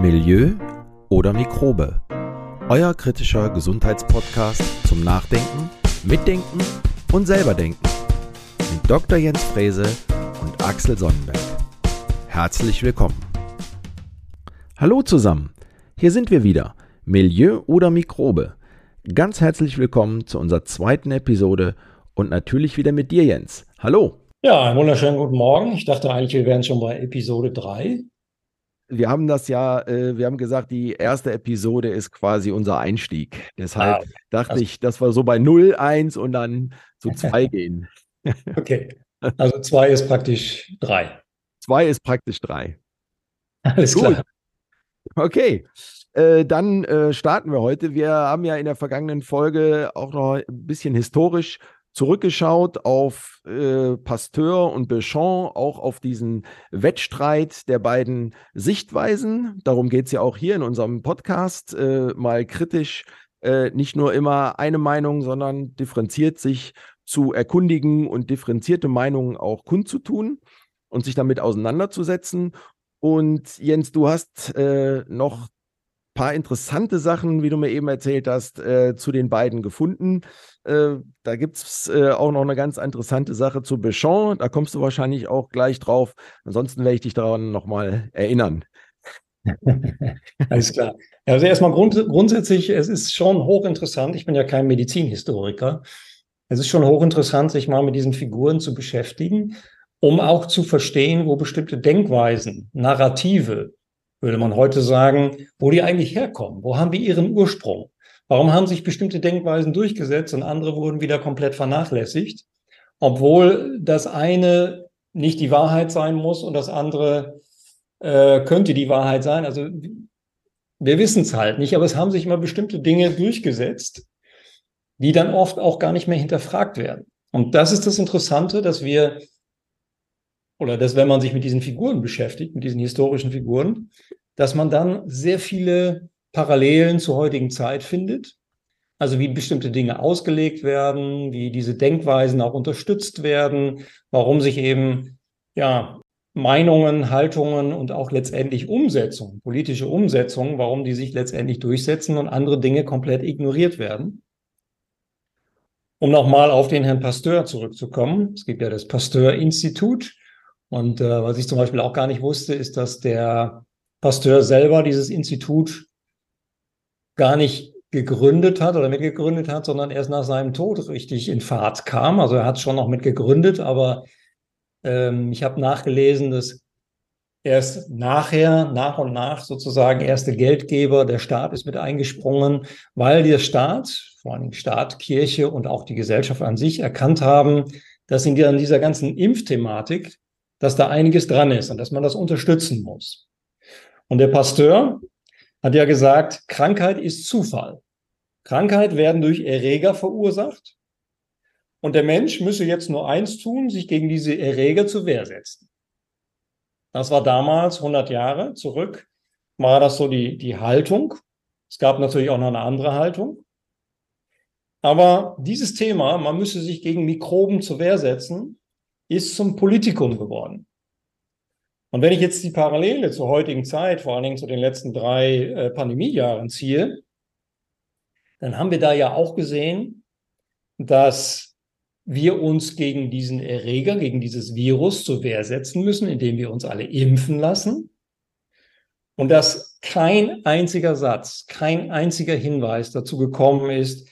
Milieu oder Mikrobe. Euer kritischer Gesundheitspodcast zum Nachdenken, Mitdenken und selberdenken. Mit Dr. Jens Frese und Axel Sonnenberg. Herzlich willkommen. Hallo zusammen, hier sind wir wieder. Milieu oder Mikrobe. Ganz herzlich willkommen zu unserer zweiten Episode und natürlich wieder mit dir, Jens. Hallo. Ja, einen wunderschönen guten Morgen. Ich dachte eigentlich, wir wären schon bei Episode 3 wir haben das ja, äh, wir haben gesagt, die erste Episode ist quasi unser Einstieg. Deshalb ah, dachte also, ich, dass wir so bei 0, 1 und dann zu 2 gehen. okay. Also 2 ist praktisch 3. 2 ist praktisch 3. Alles Gut. klar. Okay. Äh, dann äh, starten wir heute. Wir haben ja in der vergangenen Folge auch noch ein bisschen historisch zurückgeschaut auf äh, Pasteur und Béchamp, auch auf diesen Wettstreit der beiden Sichtweisen. Darum geht es ja auch hier in unserem Podcast, äh, mal kritisch äh, nicht nur immer eine Meinung, sondern differenziert sich zu erkundigen und differenzierte Meinungen auch kundzutun und sich damit auseinanderzusetzen. Und Jens, du hast äh, noch paar interessante Sachen, wie du mir eben erzählt hast, äh, zu den beiden gefunden. Äh, da gibt es äh, auch noch eine ganz interessante Sache zu Béchamp. Da kommst du wahrscheinlich auch gleich drauf. Ansonsten werde ich dich daran nochmal erinnern. Alles klar. Also erstmal grund grundsätzlich, es ist schon hochinteressant. Ich bin ja kein Medizinhistoriker. Es ist schon hochinteressant, sich mal mit diesen Figuren zu beschäftigen, um auch zu verstehen, wo bestimmte Denkweisen, Narrative, würde man heute sagen, wo die eigentlich herkommen. Wo haben die ihren Ursprung? Warum haben sich bestimmte Denkweisen durchgesetzt und andere wurden wieder komplett vernachlässigt? Obwohl das eine nicht die Wahrheit sein muss und das andere äh, könnte die Wahrheit sein. Also wir wissen es halt nicht, aber es haben sich immer bestimmte Dinge durchgesetzt, die dann oft auch gar nicht mehr hinterfragt werden. Und das ist das Interessante, dass wir oder dass wenn man sich mit diesen Figuren beschäftigt, mit diesen historischen Figuren, dass man dann sehr viele Parallelen zur heutigen Zeit findet. Also wie bestimmte Dinge ausgelegt werden, wie diese Denkweisen auch unterstützt werden, warum sich eben ja Meinungen, Haltungen und auch letztendlich Umsetzungen, politische Umsetzungen, warum die sich letztendlich durchsetzen und andere Dinge komplett ignoriert werden. Um nochmal auf den Herrn Pasteur zurückzukommen. Es gibt ja das Pasteur-Institut, und äh, was ich zum Beispiel auch gar nicht wusste, ist, dass der Pasteur selber dieses Institut gar nicht gegründet hat oder mitgegründet hat, sondern erst nach seinem Tod richtig in Fahrt kam. Also er hat schon noch mit gegründet, aber ähm, ich habe nachgelesen, dass erst nachher, nach und nach sozusagen erste Geldgeber, der Staat ist mit eingesprungen, weil der Staat, vor allem Staat, Kirche und auch die Gesellschaft an sich erkannt haben, dass in dieser ganzen Impfthematik dass da einiges dran ist und dass man das unterstützen muss. Und der Pasteur hat ja gesagt, Krankheit ist Zufall. Krankheit werden durch Erreger verursacht. Und der Mensch müsse jetzt nur eins tun, sich gegen diese Erreger zur Wehr setzen. Das war damals, 100 Jahre zurück, war das so die, die Haltung. Es gab natürlich auch noch eine andere Haltung. Aber dieses Thema, man müsse sich gegen Mikroben zur Wehr setzen, ist zum Politikum geworden. Und wenn ich jetzt die Parallele zur heutigen Zeit, vor allen Dingen zu den letzten drei äh, Pandemiejahren ziehe, dann haben wir da ja auch gesehen, dass wir uns gegen diesen Erreger, gegen dieses Virus zur Wehr setzen müssen, indem wir uns alle impfen lassen. Und dass kein einziger Satz, kein einziger Hinweis dazu gekommen ist,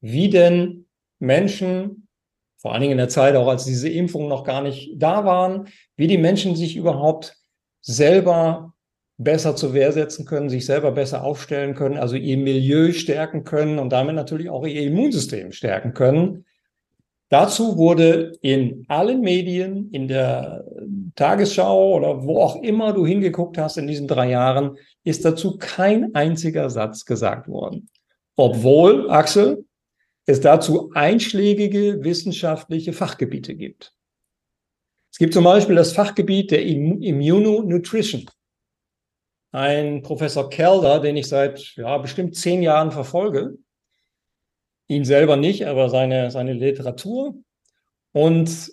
wie denn Menschen vor allen Dingen in der Zeit, auch als diese Impfungen noch gar nicht da waren, wie die Menschen sich überhaupt selber besser zur Wehr setzen können, sich selber besser aufstellen können, also ihr Milieu stärken können und damit natürlich auch ihr Immunsystem stärken können. Dazu wurde in allen Medien, in der Tagesschau oder wo auch immer du hingeguckt hast in diesen drei Jahren, ist dazu kein einziger Satz gesagt worden. Obwohl, Axel, es dazu einschlägige wissenschaftliche Fachgebiete gibt. Es gibt zum Beispiel das Fachgebiet der Immunonutrition. Ein Professor Kelder, den ich seit ja, bestimmt zehn Jahren verfolge, ihn selber nicht, aber seine, seine Literatur. Und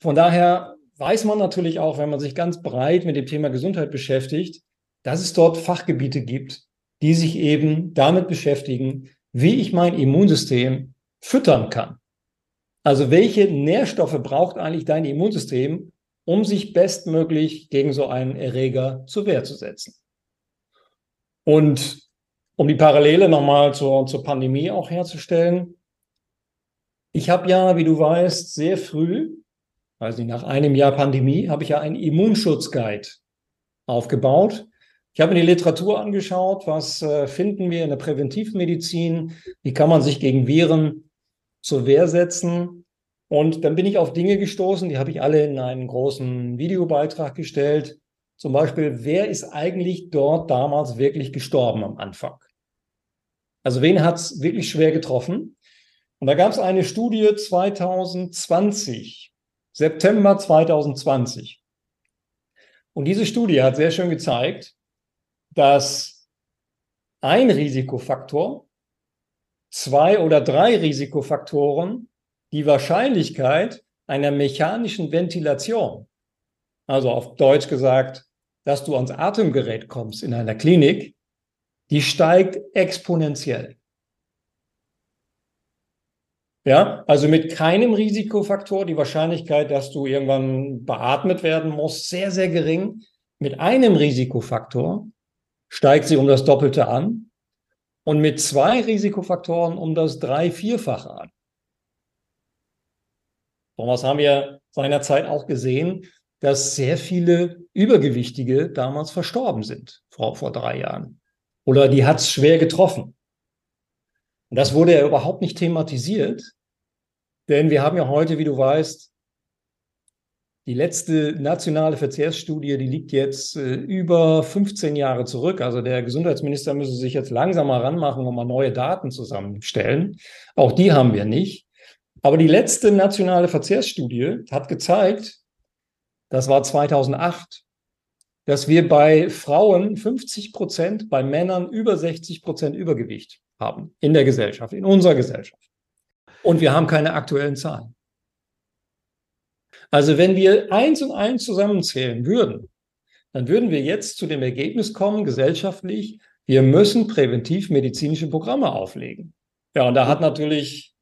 von daher weiß man natürlich auch, wenn man sich ganz breit mit dem Thema Gesundheit beschäftigt, dass es dort Fachgebiete gibt, die sich eben damit beschäftigen, wie ich mein Immunsystem füttern kann. Also welche Nährstoffe braucht eigentlich dein Immunsystem, um sich bestmöglich gegen so einen Erreger zur Wehr zu setzen? Und um die Parallele nochmal zur, zur Pandemie auch herzustellen, ich habe ja, wie du weißt, sehr früh, also nach einem Jahr Pandemie, habe ich ja einen Immunschutzguide aufgebaut. Ich habe mir die Literatur angeschaut, was äh, finden wir in der Präventivmedizin, wie kann man sich gegen Viren zur Wehr setzen. Und dann bin ich auf Dinge gestoßen, die habe ich alle in einen großen Videobeitrag gestellt. Zum Beispiel, wer ist eigentlich dort damals wirklich gestorben am Anfang? Also wen hat es wirklich schwer getroffen? Und da gab es eine Studie 2020, September 2020. Und diese Studie hat sehr schön gezeigt, dass ein Risikofaktor, zwei oder drei Risikofaktoren die Wahrscheinlichkeit einer mechanischen Ventilation, also auf Deutsch gesagt, dass du ans Atemgerät kommst in einer Klinik, die steigt exponentiell. Ja, also mit keinem Risikofaktor die Wahrscheinlichkeit, dass du irgendwann beatmet werden musst, sehr, sehr gering. Mit einem Risikofaktor steigt sie um das Doppelte an und mit zwei Risikofaktoren um das drei-, vierfache an. Was haben wir seinerzeit auch gesehen, dass sehr viele Übergewichtige damals verstorben sind, vor, vor drei Jahren. Oder die hat es schwer getroffen. Und das wurde ja überhaupt nicht thematisiert, denn wir haben ja heute, wie du weißt, die letzte nationale Verkehrsstudie, die liegt jetzt äh, über 15 Jahre zurück. Also der Gesundheitsminister müsse sich jetzt langsam mal ranmachen und mal neue Daten zusammenstellen. Auch die haben wir nicht. Aber die letzte nationale Verkehrsstudie hat gezeigt, das war 2008, dass wir bei Frauen 50 Prozent, bei Männern über 60 Prozent Übergewicht haben in der Gesellschaft, in unserer Gesellschaft. Und wir haben keine aktuellen Zahlen. Also wenn wir eins und eins zusammenzählen würden, dann würden wir jetzt zu dem Ergebnis kommen, gesellschaftlich, wir müssen präventivmedizinische Programme auflegen. Ja, und da hat natürlich,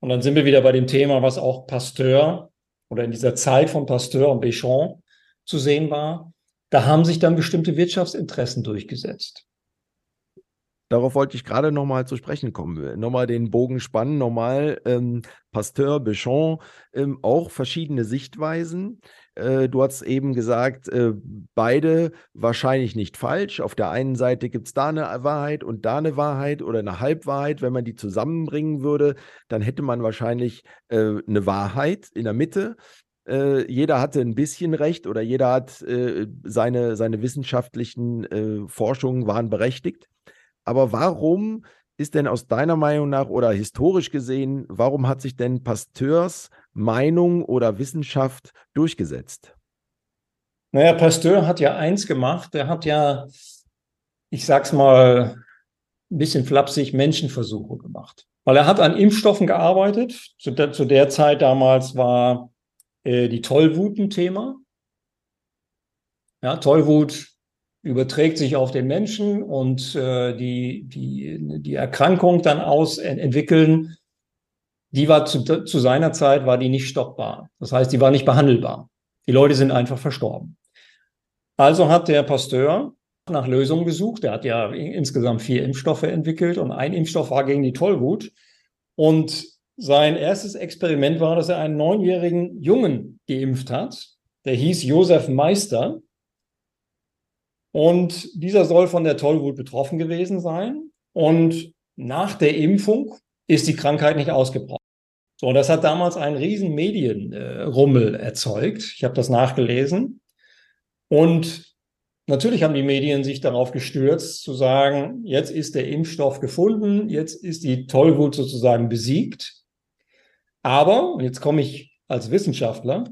und dann sind wir wieder bei dem Thema, was auch Pasteur oder in dieser Zeit von Pasteur und Béchamp zu sehen war, da haben sich dann bestimmte Wirtschaftsinteressen durchgesetzt. Darauf wollte ich gerade nochmal zu sprechen kommen. Nochmal den Bogen spannen, nochmal ähm, Pasteur, Béchamp, ähm, auch verschiedene Sichtweisen. Äh, du hast eben gesagt, äh, beide wahrscheinlich nicht falsch. Auf der einen Seite gibt es da eine Wahrheit und da eine Wahrheit oder eine Halbwahrheit. Wenn man die zusammenbringen würde, dann hätte man wahrscheinlich äh, eine Wahrheit in der Mitte. Äh, jeder hatte ein bisschen recht oder jeder hat äh, seine, seine wissenschaftlichen äh, Forschungen waren berechtigt. Aber warum ist denn aus deiner Meinung nach oder historisch gesehen, warum hat sich denn Pasteurs Meinung oder Wissenschaft durchgesetzt? Naja, Pasteur hat ja eins gemacht. Er hat ja, ich sag's mal, ein bisschen flapsig Menschenversuche gemacht. Weil er hat an Impfstoffen gearbeitet. Zu der, zu der Zeit damals war äh, die Tollwut ein Thema. Ja, Tollwut überträgt sich auf den Menschen und äh, die, die, die Erkrankung dann aus entwickeln, die war zu, zu seiner Zeit war die nicht stoppbar. Das heißt, die war nicht behandelbar. Die Leute sind einfach verstorben. Also hat der Pasteur nach Lösungen gesucht. Er hat ja insgesamt vier Impfstoffe entwickelt und ein Impfstoff war gegen die Tollwut. Und sein erstes Experiment war, dass er einen neunjährigen Jungen geimpft hat. Der hieß Josef Meister. Und dieser soll von der Tollwut betroffen gewesen sein. Und nach der Impfung ist die Krankheit nicht ausgebrochen. So, das hat damals einen riesen Medienrummel äh, erzeugt. Ich habe das nachgelesen. Und natürlich haben die Medien sich darauf gestürzt, zu sagen, jetzt ist der Impfstoff gefunden, jetzt ist die Tollwut sozusagen besiegt. Aber, und jetzt komme ich als Wissenschaftler,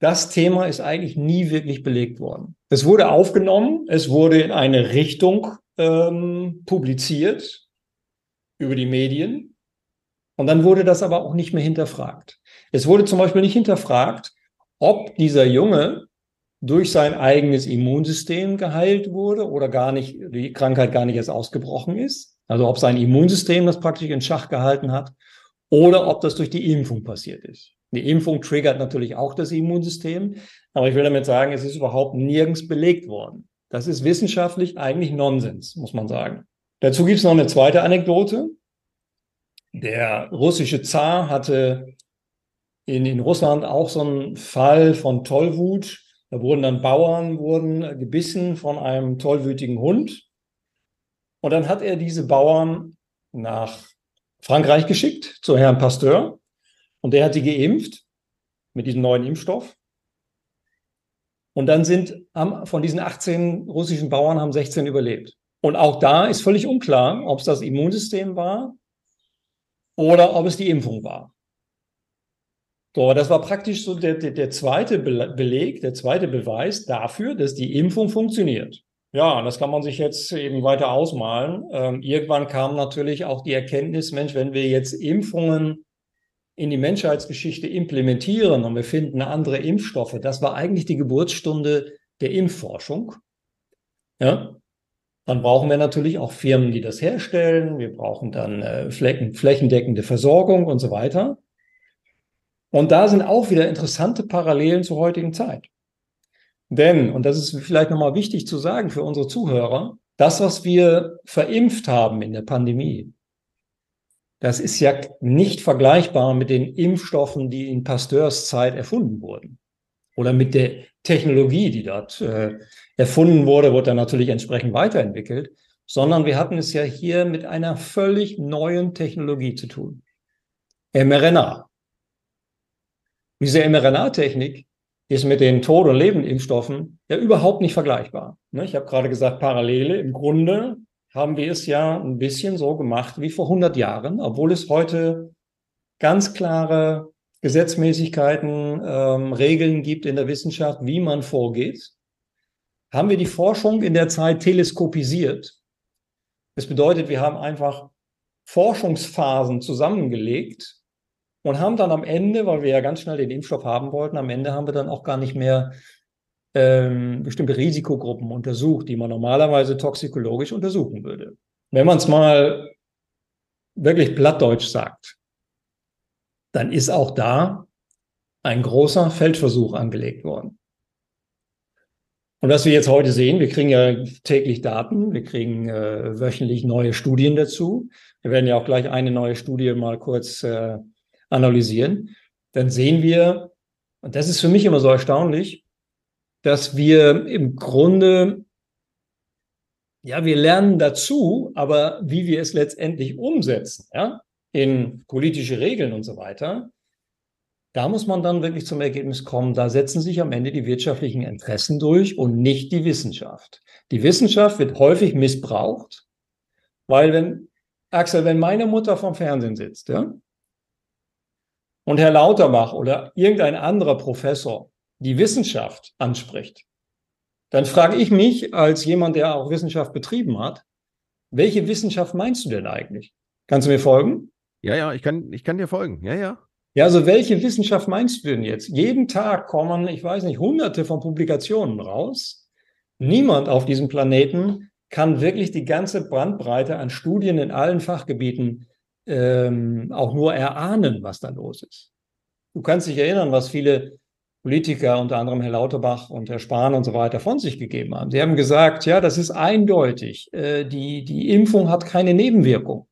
das Thema ist eigentlich nie wirklich belegt worden. Es wurde aufgenommen, es wurde in eine Richtung ähm, publiziert über die Medien und dann wurde das aber auch nicht mehr hinterfragt. Es wurde zum Beispiel nicht hinterfragt, ob dieser Junge durch sein eigenes Immunsystem geheilt wurde oder gar nicht, die Krankheit gar nicht erst ausgebrochen ist. Also ob sein Immunsystem das praktisch in Schach gehalten hat oder ob das durch die Impfung passiert ist. Die Impfung triggert natürlich auch das Immunsystem, aber ich will damit sagen, es ist überhaupt nirgends belegt worden. Das ist wissenschaftlich eigentlich Nonsens, muss man sagen. Dazu gibt es noch eine zweite Anekdote. Der russische Zar hatte in, in Russland auch so einen Fall von Tollwut. Da wurden dann Bauern wurden gebissen von einem tollwütigen Hund. Und dann hat er diese Bauern nach Frankreich geschickt zu Herrn Pasteur. Und der hat sie geimpft mit diesem neuen Impfstoff. Und dann sind von diesen 18 russischen Bauern haben 16 überlebt. Und auch da ist völlig unklar, ob es das Immunsystem war oder ob es die Impfung war. So, das war praktisch so der, der, der zweite Beleg, der zweite Beweis dafür, dass die Impfung funktioniert. Ja, das kann man sich jetzt eben weiter ausmalen. Ähm, irgendwann kam natürlich auch die Erkenntnis, Mensch, wenn wir jetzt Impfungen in die Menschheitsgeschichte implementieren und wir finden andere Impfstoffe, das war eigentlich die Geburtsstunde der Impfforschung. Ja, dann brauchen wir natürlich auch Firmen, die das herstellen. Wir brauchen dann äh, flächen, flächendeckende Versorgung und so weiter. Und da sind auch wieder interessante Parallelen zur heutigen Zeit. Denn, und das ist vielleicht nochmal wichtig zu sagen für unsere Zuhörer, das, was wir verimpft haben in der Pandemie, das ist ja nicht vergleichbar mit den Impfstoffen, die in Pasteurs Zeit erfunden wurden. Oder mit der Technologie, die dort äh, erfunden wurde, wurde dann natürlich entsprechend weiterentwickelt, sondern wir hatten es ja hier mit einer völlig neuen Technologie zu tun. mRNA. Diese mRNA-Technik ist mit den Tod- und Lebendimpfstoffen ja überhaupt nicht vergleichbar. Ne, ich habe gerade gesagt, Parallele. Im Grunde haben wir es ja ein bisschen so gemacht wie vor 100 Jahren, obwohl es heute ganz klare Gesetzmäßigkeiten, ähm, Regeln gibt in der Wissenschaft, wie man vorgeht, haben wir die Forschung in der Zeit teleskopisiert. Das bedeutet, wir haben einfach Forschungsphasen zusammengelegt und haben dann am Ende, weil wir ja ganz schnell den Impfstoff haben wollten, am Ende haben wir dann auch gar nicht mehr ähm, bestimmte Risikogruppen untersucht, die man normalerweise toxikologisch untersuchen würde. Wenn man es mal wirklich plattdeutsch sagt, dann ist auch da ein großer Feldversuch angelegt worden. Und was wir jetzt heute sehen, wir kriegen ja täglich Daten, wir kriegen äh, wöchentlich neue Studien dazu. Wir werden ja auch gleich eine neue Studie mal kurz äh, analysieren, dann sehen wir, und das ist für mich immer so erstaunlich, dass wir im Grunde, ja, wir lernen dazu, aber wie wir es letztendlich umsetzen, ja, in politische Regeln und so weiter, da muss man dann wirklich zum Ergebnis kommen, da setzen sich am Ende die wirtschaftlichen Interessen durch und nicht die Wissenschaft. Die Wissenschaft wird häufig missbraucht, weil wenn, Axel, wenn meine Mutter vom Fernsehen sitzt, ja, und Herr Lauterbach oder irgendein anderer Professor die Wissenschaft anspricht, dann frage ich mich als jemand, der auch Wissenschaft betrieben hat, welche Wissenschaft meinst du denn eigentlich? Kannst du mir folgen? Ja, ja, ich kann, ich kann dir folgen. Ja, ja. Ja, also welche Wissenschaft meinst du denn jetzt? Jeden Tag kommen, ich weiß nicht, hunderte von Publikationen raus. Niemand auf diesem Planeten kann wirklich die ganze Brandbreite an Studien in allen Fachgebieten ähm, auch nur erahnen, was da los ist. Du kannst dich erinnern, was viele Politiker, unter anderem Herr Lauterbach und Herr Spahn und so weiter, von sich gegeben haben. Sie haben gesagt, ja, das ist eindeutig. Äh, die, die Impfung hat keine Nebenwirkung.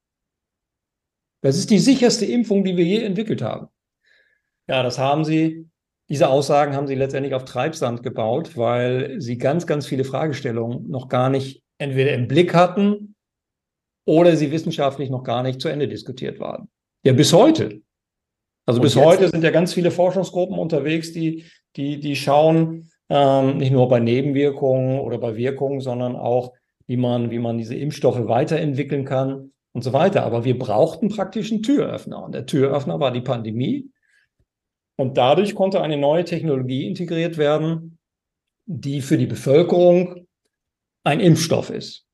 Das ist die sicherste Impfung, die wir je entwickelt haben. Ja, das haben sie, diese Aussagen haben sie letztendlich auf Treibsand gebaut, weil sie ganz, ganz viele Fragestellungen noch gar nicht entweder im Blick hatten oder sie wissenschaftlich noch gar nicht zu Ende diskutiert waren. Ja, bis heute. Also Und bis heute sind ja ganz viele Forschungsgruppen unterwegs, die, die, die schauen ähm, nicht nur bei Nebenwirkungen oder bei Wirkungen, sondern auch, wie man, wie man diese Impfstoffe weiterentwickeln kann und so weiter. Aber wir brauchten praktisch einen Türöffner. Und der Türöffner war die Pandemie. Und dadurch konnte eine neue Technologie integriert werden, die für die Bevölkerung ein Impfstoff ist.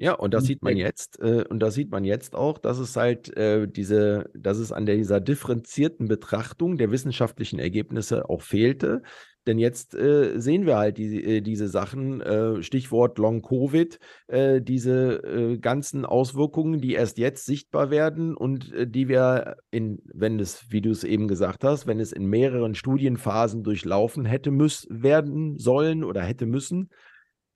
Ja, und das sieht man jetzt, äh, und da sieht man jetzt auch, dass es halt äh, diese, dass es an dieser differenzierten Betrachtung der wissenschaftlichen Ergebnisse auch fehlte. Denn jetzt äh, sehen wir halt die, äh, diese Sachen, äh, Stichwort Long-Covid, äh, diese ganzen Auswirkungen, die erst jetzt sichtbar werden und die wir in, wenn es, wie du es eben gesagt hast, wenn es in mehreren Studienphasen durchlaufen hätte müssen, werden sollen oder hätte müssen,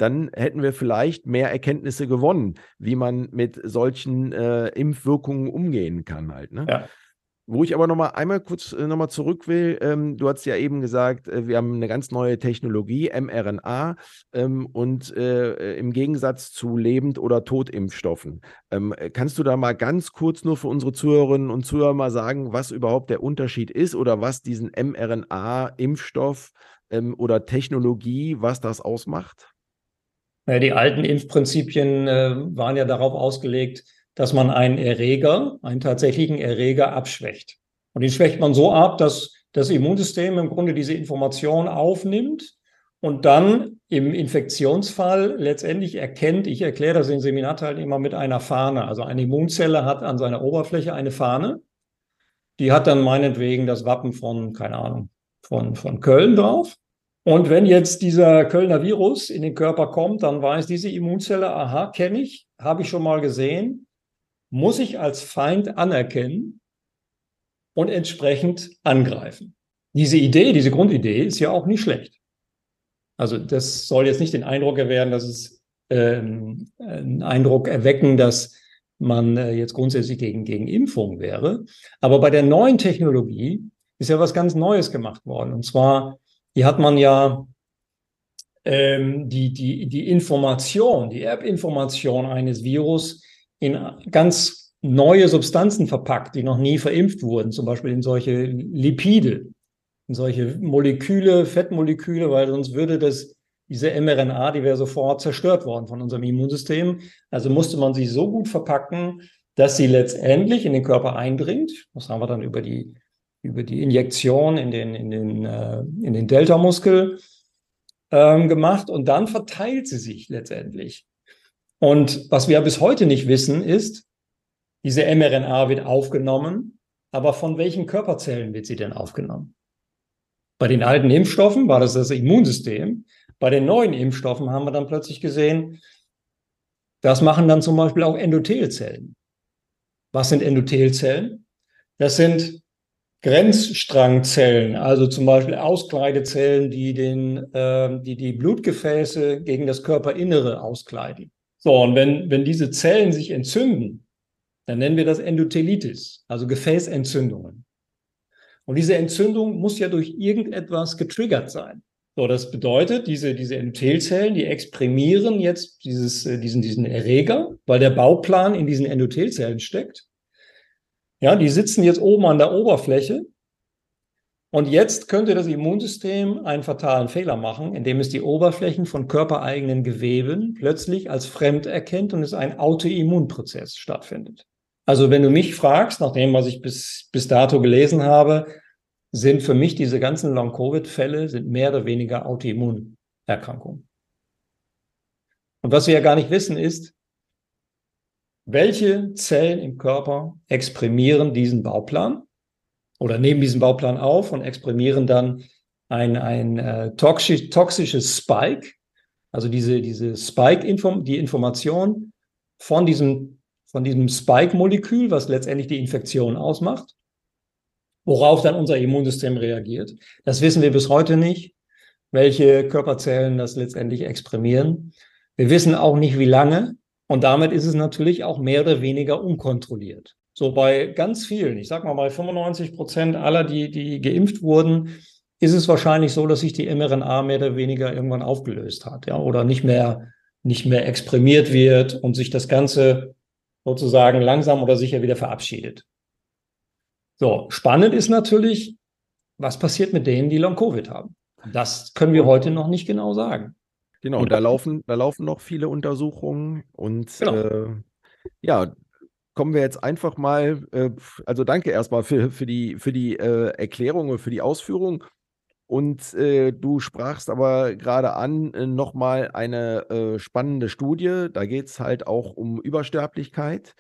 dann hätten wir vielleicht mehr Erkenntnisse gewonnen, wie man mit solchen äh, Impfwirkungen umgehen kann halt. Ne? Ja. Wo ich aber noch mal einmal kurz äh, noch mal zurück will, ähm, du hast ja eben gesagt, äh, wir haben eine ganz neue Technologie, mRNA, ähm, und äh, im Gegensatz zu Lebend- oder Totimpfstoffen. Ähm, kannst du da mal ganz kurz nur für unsere Zuhörerinnen und Zuhörer mal sagen, was überhaupt der Unterschied ist oder was diesen mRNA-Impfstoff ähm, oder Technologie, was das ausmacht? Ja, die alten Impfprinzipien äh, waren ja darauf ausgelegt, dass man einen Erreger, einen tatsächlichen Erreger abschwächt. Und den schwächt man so ab, dass das Immunsystem im Grunde diese Information aufnimmt und dann im Infektionsfall letztendlich erkennt, ich erkläre das in Seminarteilnehmern mit einer Fahne. Also eine Immunzelle hat an seiner Oberfläche eine Fahne. Die hat dann meinetwegen das Wappen von, keine Ahnung, von, von Köln drauf. Und wenn jetzt dieser Kölner Virus in den Körper kommt, dann weiß diese Immunzelle, aha, kenne ich, habe ich schon mal gesehen, muss ich als Feind anerkennen und entsprechend angreifen. Diese Idee, diese Grundidee ist ja auch nicht schlecht. Also das soll jetzt nicht den Eindruck erwehren, dass es ähm, einen Eindruck erwecken, dass man äh, jetzt grundsätzlich gegen, gegen Impfung wäre. Aber bei der neuen Technologie ist ja was ganz Neues gemacht worden. Und zwar hier hat man ja ähm, die, die, die Information, die Erbinformation eines Virus in ganz neue Substanzen verpackt, die noch nie verimpft wurden, zum Beispiel in solche Lipide, in solche Moleküle, Fettmoleküle, weil sonst würde das, diese mRNA, die wäre sofort zerstört worden von unserem Immunsystem. Also musste man sie so gut verpacken, dass sie letztendlich in den Körper eindringt. Das haben wir dann über die über die Injektion in den, in den, äh, in den Delta-Muskel ähm, gemacht und dann verteilt sie sich letztendlich. Und was wir bis heute nicht wissen, ist, diese mRNA wird aufgenommen, aber von welchen Körperzellen wird sie denn aufgenommen? Bei den alten Impfstoffen war das das Immunsystem. Bei den neuen Impfstoffen haben wir dann plötzlich gesehen, das machen dann zum Beispiel auch Endothelzellen. Was sind Endothelzellen? Das sind Grenzstrangzellen, also zum Beispiel Auskleidezellen, die, den, äh, die die Blutgefäße gegen das Körperinnere auskleiden. So, und wenn, wenn diese Zellen sich entzünden, dann nennen wir das Endothelitis, also Gefäßentzündungen. Und diese Entzündung muss ja durch irgendetwas getriggert sein. So, das bedeutet, diese, diese Endothelzellen, die exprimieren jetzt dieses, äh, diesen, diesen Erreger, weil der Bauplan in diesen Endothelzellen steckt. Ja, die sitzen jetzt oben an der Oberfläche. Und jetzt könnte das Immunsystem einen fatalen Fehler machen, indem es die Oberflächen von körpereigenen Geweben plötzlich als fremd erkennt und es ein Autoimmunprozess stattfindet. Also wenn du mich fragst, nach dem, was ich bis, bis dato gelesen habe, sind für mich diese ganzen Long-Covid-Fälle sind mehr oder weniger Autoimmunerkrankungen. Und was wir ja gar nicht wissen ist, welche Zellen im Körper exprimieren diesen Bauplan oder nehmen diesen Bauplan auf und exprimieren dann ein, ein äh, toxisch, toxisches Spike, also diese, diese Spike, -Inform die Information von diesem, von diesem Spike-Molekül, was letztendlich die Infektion ausmacht, worauf dann unser Immunsystem reagiert. Das wissen wir bis heute nicht, welche Körperzellen das letztendlich exprimieren. Wir wissen auch nicht, wie lange und damit ist es natürlich auch mehr oder weniger unkontrolliert. So bei ganz vielen, ich sag mal bei 95 Prozent aller, die, die geimpft wurden, ist es wahrscheinlich so, dass sich die mRNA mehr oder weniger irgendwann aufgelöst hat, ja, oder nicht mehr, nicht mehr exprimiert wird und sich das Ganze sozusagen langsam oder sicher wieder verabschiedet. So, spannend ist natürlich, was passiert mit denen, die Long-Covid haben. Das können wir heute noch nicht genau sagen. Genau, und da laufen, da laufen noch viele Untersuchungen und genau. äh, ja, kommen wir jetzt einfach mal, äh, also danke erstmal für, für die, für die äh, Erklärung und für die Ausführung. Und äh, du sprachst aber gerade an äh, nochmal eine äh, spannende Studie. Da geht es halt auch um Übersterblichkeit.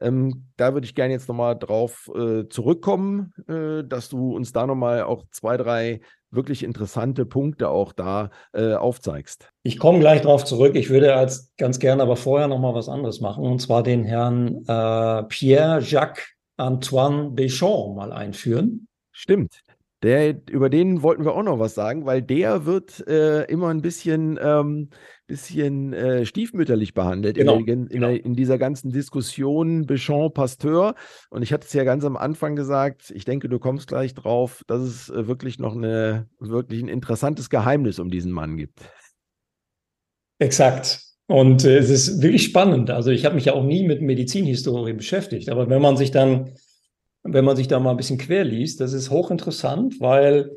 Ähm, da würde ich gerne jetzt nochmal drauf äh, zurückkommen, äh, dass du uns da nochmal auch zwei, drei wirklich interessante Punkte auch da äh, aufzeigst. Ich komme gleich darauf zurück. Ich würde als ganz gerne aber vorher noch mal was anderes machen und zwar den Herrn äh, Pierre-Jacques Antoine Béchamp mal einführen. Stimmt. Der, über den wollten wir auch noch was sagen, weil der wird äh, immer ein bisschen, ähm, bisschen äh, stiefmütterlich behandelt genau, in, der, in, genau. in, dieser ganzen Diskussion Béchamp-Pasteur. Und ich hatte es ja ganz am Anfang gesagt, ich denke, du kommst gleich drauf, dass es äh, wirklich noch eine, wirklich ein interessantes Geheimnis um diesen Mann gibt. Exakt. Und äh, es ist wirklich spannend. Also ich habe mich ja auch nie mit Medizinhistorie beschäftigt, aber wenn man sich dann wenn man sich da mal ein bisschen quer liest, das ist hochinteressant, weil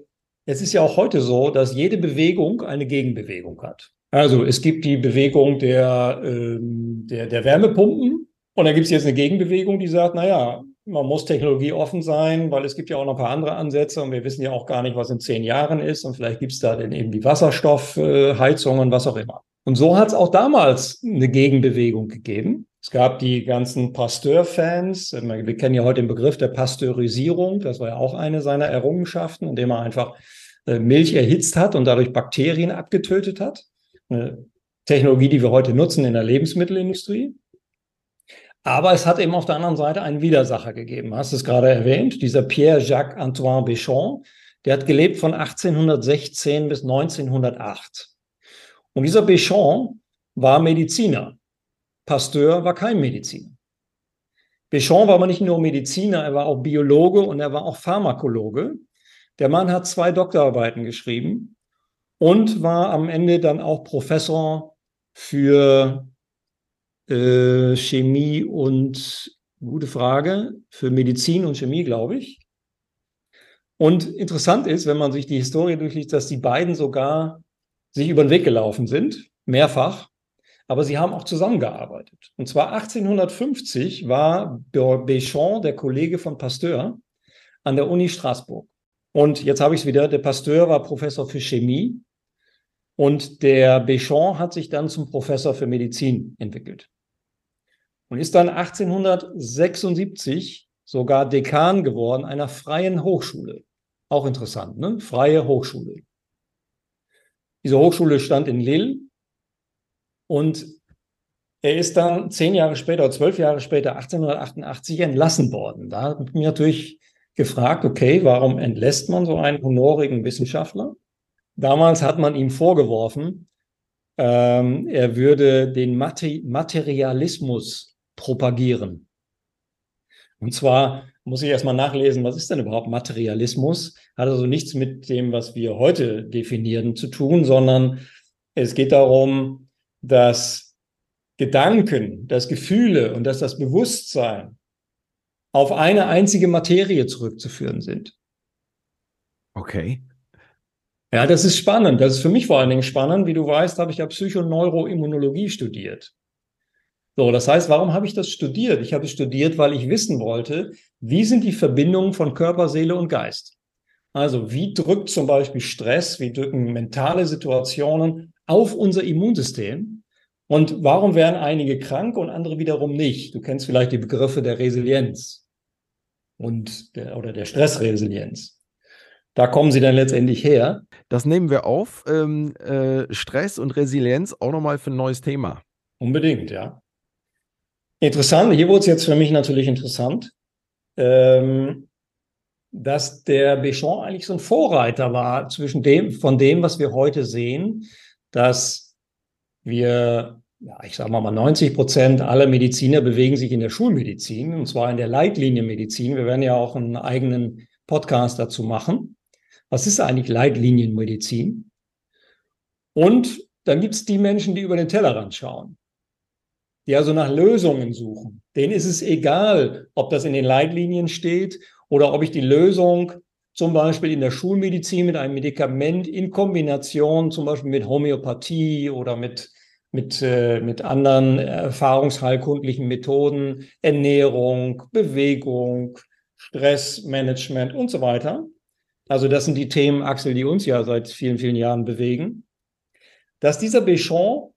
es ist ja auch heute so, dass jede Bewegung eine Gegenbewegung hat. Also es gibt die Bewegung der, ähm, der, der Wärmepumpen und dann gibt es jetzt eine Gegenbewegung, die sagt, naja, man muss technologieoffen sein, weil es gibt ja auch noch ein paar andere Ansätze und wir wissen ja auch gar nicht, was in zehn Jahren ist und vielleicht gibt es da dann eben die Wasserstoffheizung und was auch immer. Und so hat es auch damals eine Gegenbewegung gegeben. Es gab die ganzen Pasteur-Fans. Wir kennen ja heute den Begriff der Pasteurisierung. Das war ja auch eine seiner Errungenschaften, indem er einfach äh, Milch erhitzt hat und dadurch Bakterien abgetötet hat. Eine Technologie, die wir heute nutzen in der Lebensmittelindustrie. Aber es hat eben auf der anderen Seite einen Widersacher gegeben. Du hast es gerade erwähnt, dieser Pierre-Jacques Antoine Béchamp, der hat gelebt von 1816 bis 1908. Und dieser Béchamp war Mediziner. Pasteur war kein Mediziner. Béchamp war aber nicht nur Mediziner, er war auch Biologe und er war auch Pharmakologe. Der Mann hat zwei Doktorarbeiten geschrieben und war am Ende dann auch Professor für äh, Chemie und, gute Frage, für Medizin und Chemie, glaube ich. Und interessant ist, wenn man sich die Historie durchliest, dass die beiden sogar sich über den Weg gelaufen sind, mehrfach aber sie haben auch zusammengearbeitet. Und zwar 1850 war Béchamp, der Kollege von Pasteur, an der Uni Straßburg. Und jetzt habe ich es wieder, der Pasteur war Professor für Chemie und der Béchamp hat sich dann zum Professor für Medizin entwickelt. Und ist dann 1876 sogar Dekan geworden einer freien Hochschule. Auch interessant, ne? Freie Hochschule. Diese Hochschule stand in Lille und er ist dann zehn Jahre später zwölf Jahre später, 1888, entlassen worden. Da habe ich mich natürlich gefragt, okay, warum entlässt man so einen honorigen Wissenschaftler? Damals hat man ihm vorgeworfen, ähm, er würde den Mate Materialismus propagieren. Und zwar muss ich erstmal nachlesen, was ist denn überhaupt Materialismus? Hat also nichts mit dem, was wir heute definieren, zu tun, sondern es geht darum, dass Gedanken, dass Gefühle und dass das Bewusstsein auf eine einzige Materie zurückzuführen sind. Okay. Ja, das ist spannend. Das ist für mich vor allen Dingen spannend. Wie du weißt, habe ich ja Psychoneuroimmunologie studiert. So, das heißt, warum habe ich das studiert? Ich habe es studiert, weil ich wissen wollte, wie sind die Verbindungen von Körper, Seele und Geist? Also, wie drückt zum Beispiel Stress, wie drücken mentale Situationen auf unser Immunsystem. Und warum werden einige krank und andere wiederum nicht? Du kennst vielleicht die Begriffe der Resilienz und der, oder der Stressresilienz. Da kommen sie dann letztendlich her. Das nehmen wir auf. Ähm, äh, Stress und Resilienz auch nochmal für ein neues Thema. Unbedingt, ja. Interessant, hier wurde es jetzt für mich natürlich interessant, ähm, dass der Béchamp eigentlich so ein Vorreiter war zwischen dem, von dem, was wir heute sehen, dass wir, ja, ich sage mal, 90 Prozent aller Mediziner bewegen sich in der Schulmedizin, und zwar in der Leitlinienmedizin. Wir werden ja auch einen eigenen Podcast dazu machen. Was ist eigentlich Leitlinienmedizin? Und dann gibt es die Menschen, die über den Tellerrand schauen, die also nach Lösungen suchen. Denen ist es egal, ob das in den Leitlinien steht oder ob ich die Lösung zum Beispiel in der Schulmedizin mit einem Medikament in Kombination zum Beispiel mit Homöopathie oder mit, mit, äh, mit anderen erfahrungsheilkundlichen Methoden, Ernährung, Bewegung, Stressmanagement und so weiter. Also das sind die Themen, Axel, die uns ja seit vielen, vielen Jahren bewegen. Dass dieser Béchamp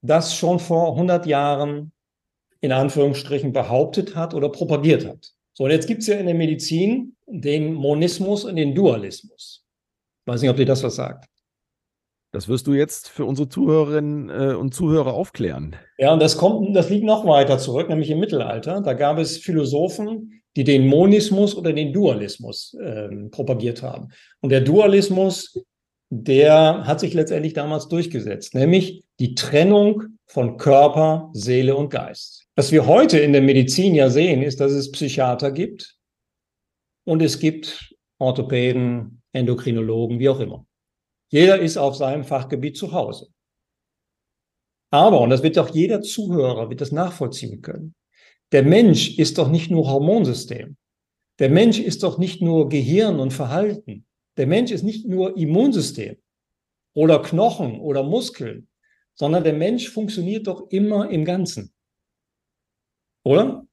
das schon vor 100 Jahren in Anführungsstrichen behauptet hat oder propagiert hat. So, und jetzt gibt es ja in der Medizin den Monismus und den Dualismus. Weiß nicht, ob dir das was sagt. Das wirst du jetzt für unsere Zuhörerinnen äh, und Zuhörer aufklären. Ja, und das kommt, das liegt noch weiter zurück, nämlich im Mittelalter. Da gab es Philosophen, die den Monismus oder den Dualismus äh, propagiert haben. Und der Dualismus, der hat sich letztendlich damals durchgesetzt, nämlich die Trennung von Körper, Seele und Geist. Was wir heute in der Medizin ja sehen, ist, dass es Psychiater gibt und es gibt Orthopäden, Endokrinologen, wie auch immer. Jeder ist auf seinem Fachgebiet zu Hause. Aber, und das wird auch jeder Zuhörer wird das nachvollziehen können, der Mensch ist doch nicht nur Hormonsystem. Der Mensch ist doch nicht nur Gehirn und Verhalten. Der Mensch ist nicht nur Immunsystem oder Knochen oder Muskeln, sondern der Mensch funktioniert doch immer im Ganzen. Oder?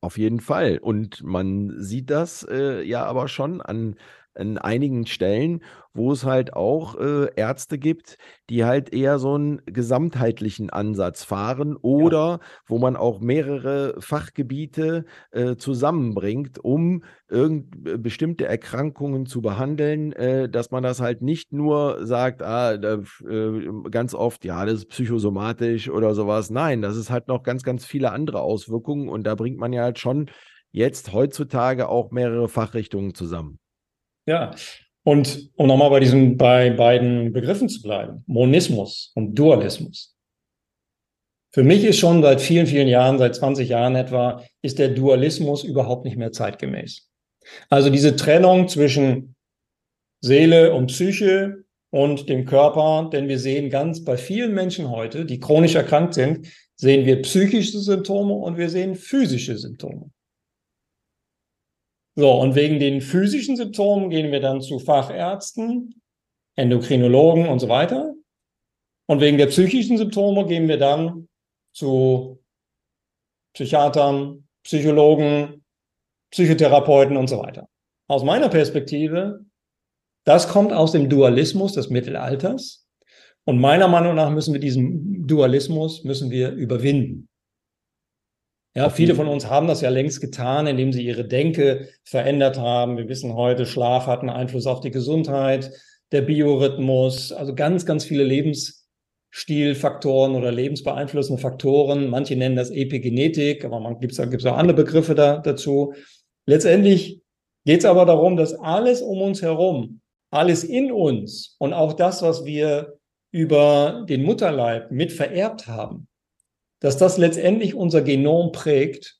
Auf jeden Fall. Und man sieht das äh, ja aber schon an an einigen Stellen, wo es halt auch äh, Ärzte gibt, die halt eher so einen gesamtheitlichen Ansatz fahren oder ja. wo man auch mehrere Fachgebiete äh, zusammenbringt, um irgend äh, bestimmte Erkrankungen zu behandeln, äh, dass man das halt nicht nur sagt, ah, da, äh, ganz oft, ja, das ist psychosomatisch oder sowas. Nein, das ist halt noch ganz, ganz viele andere Auswirkungen und da bringt man ja halt schon jetzt heutzutage auch mehrere Fachrichtungen zusammen. Ja, und um nochmal bei diesen bei beiden Begriffen zu bleiben, Monismus und Dualismus. Für mich ist schon seit vielen, vielen Jahren, seit 20 Jahren etwa, ist der Dualismus überhaupt nicht mehr zeitgemäß. Also diese Trennung zwischen Seele und Psyche und dem Körper, denn wir sehen ganz bei vielen Menschen heute, die chronisch erkrankt sind, sehen wir psychische Symptome und wir sehen physische Symptome. So, und wegen den physischen Symptomen gehen wir dann zu Fachärzten, Endokrinologen und so weiter. Und wegen der psychischen Symptome gehen wir dann zu Psychiatern, Psychologen, Psychotherapeuten und so weiter. Aus meiner Perspektive, das kommt aus dem Dualismus des Mittelalters. Und meiner Meinung nach müssen wir diesen Dualismus müssen wir überwinden. Ja, viele von uns haben das ja längst getan, indem sie ihre Denke verändert haben. Wir wissen heute, Schlaf hat einen Einfluss auf die Gesundheit, der Biorhythmus, also ganz, ganz viele Lebensstilfaktoren oder lebensbeeinflussende Faktoren. Manche nennen das Epigenetik, aber man gibt es auch andere Begriffe da, dazu. Letztendlich geht es aber darum, dass alles um uns herum, alles in uns und auch das, was wir über den Mutterleib mit vererbt haben, dass das letztendlich unser Genom prägt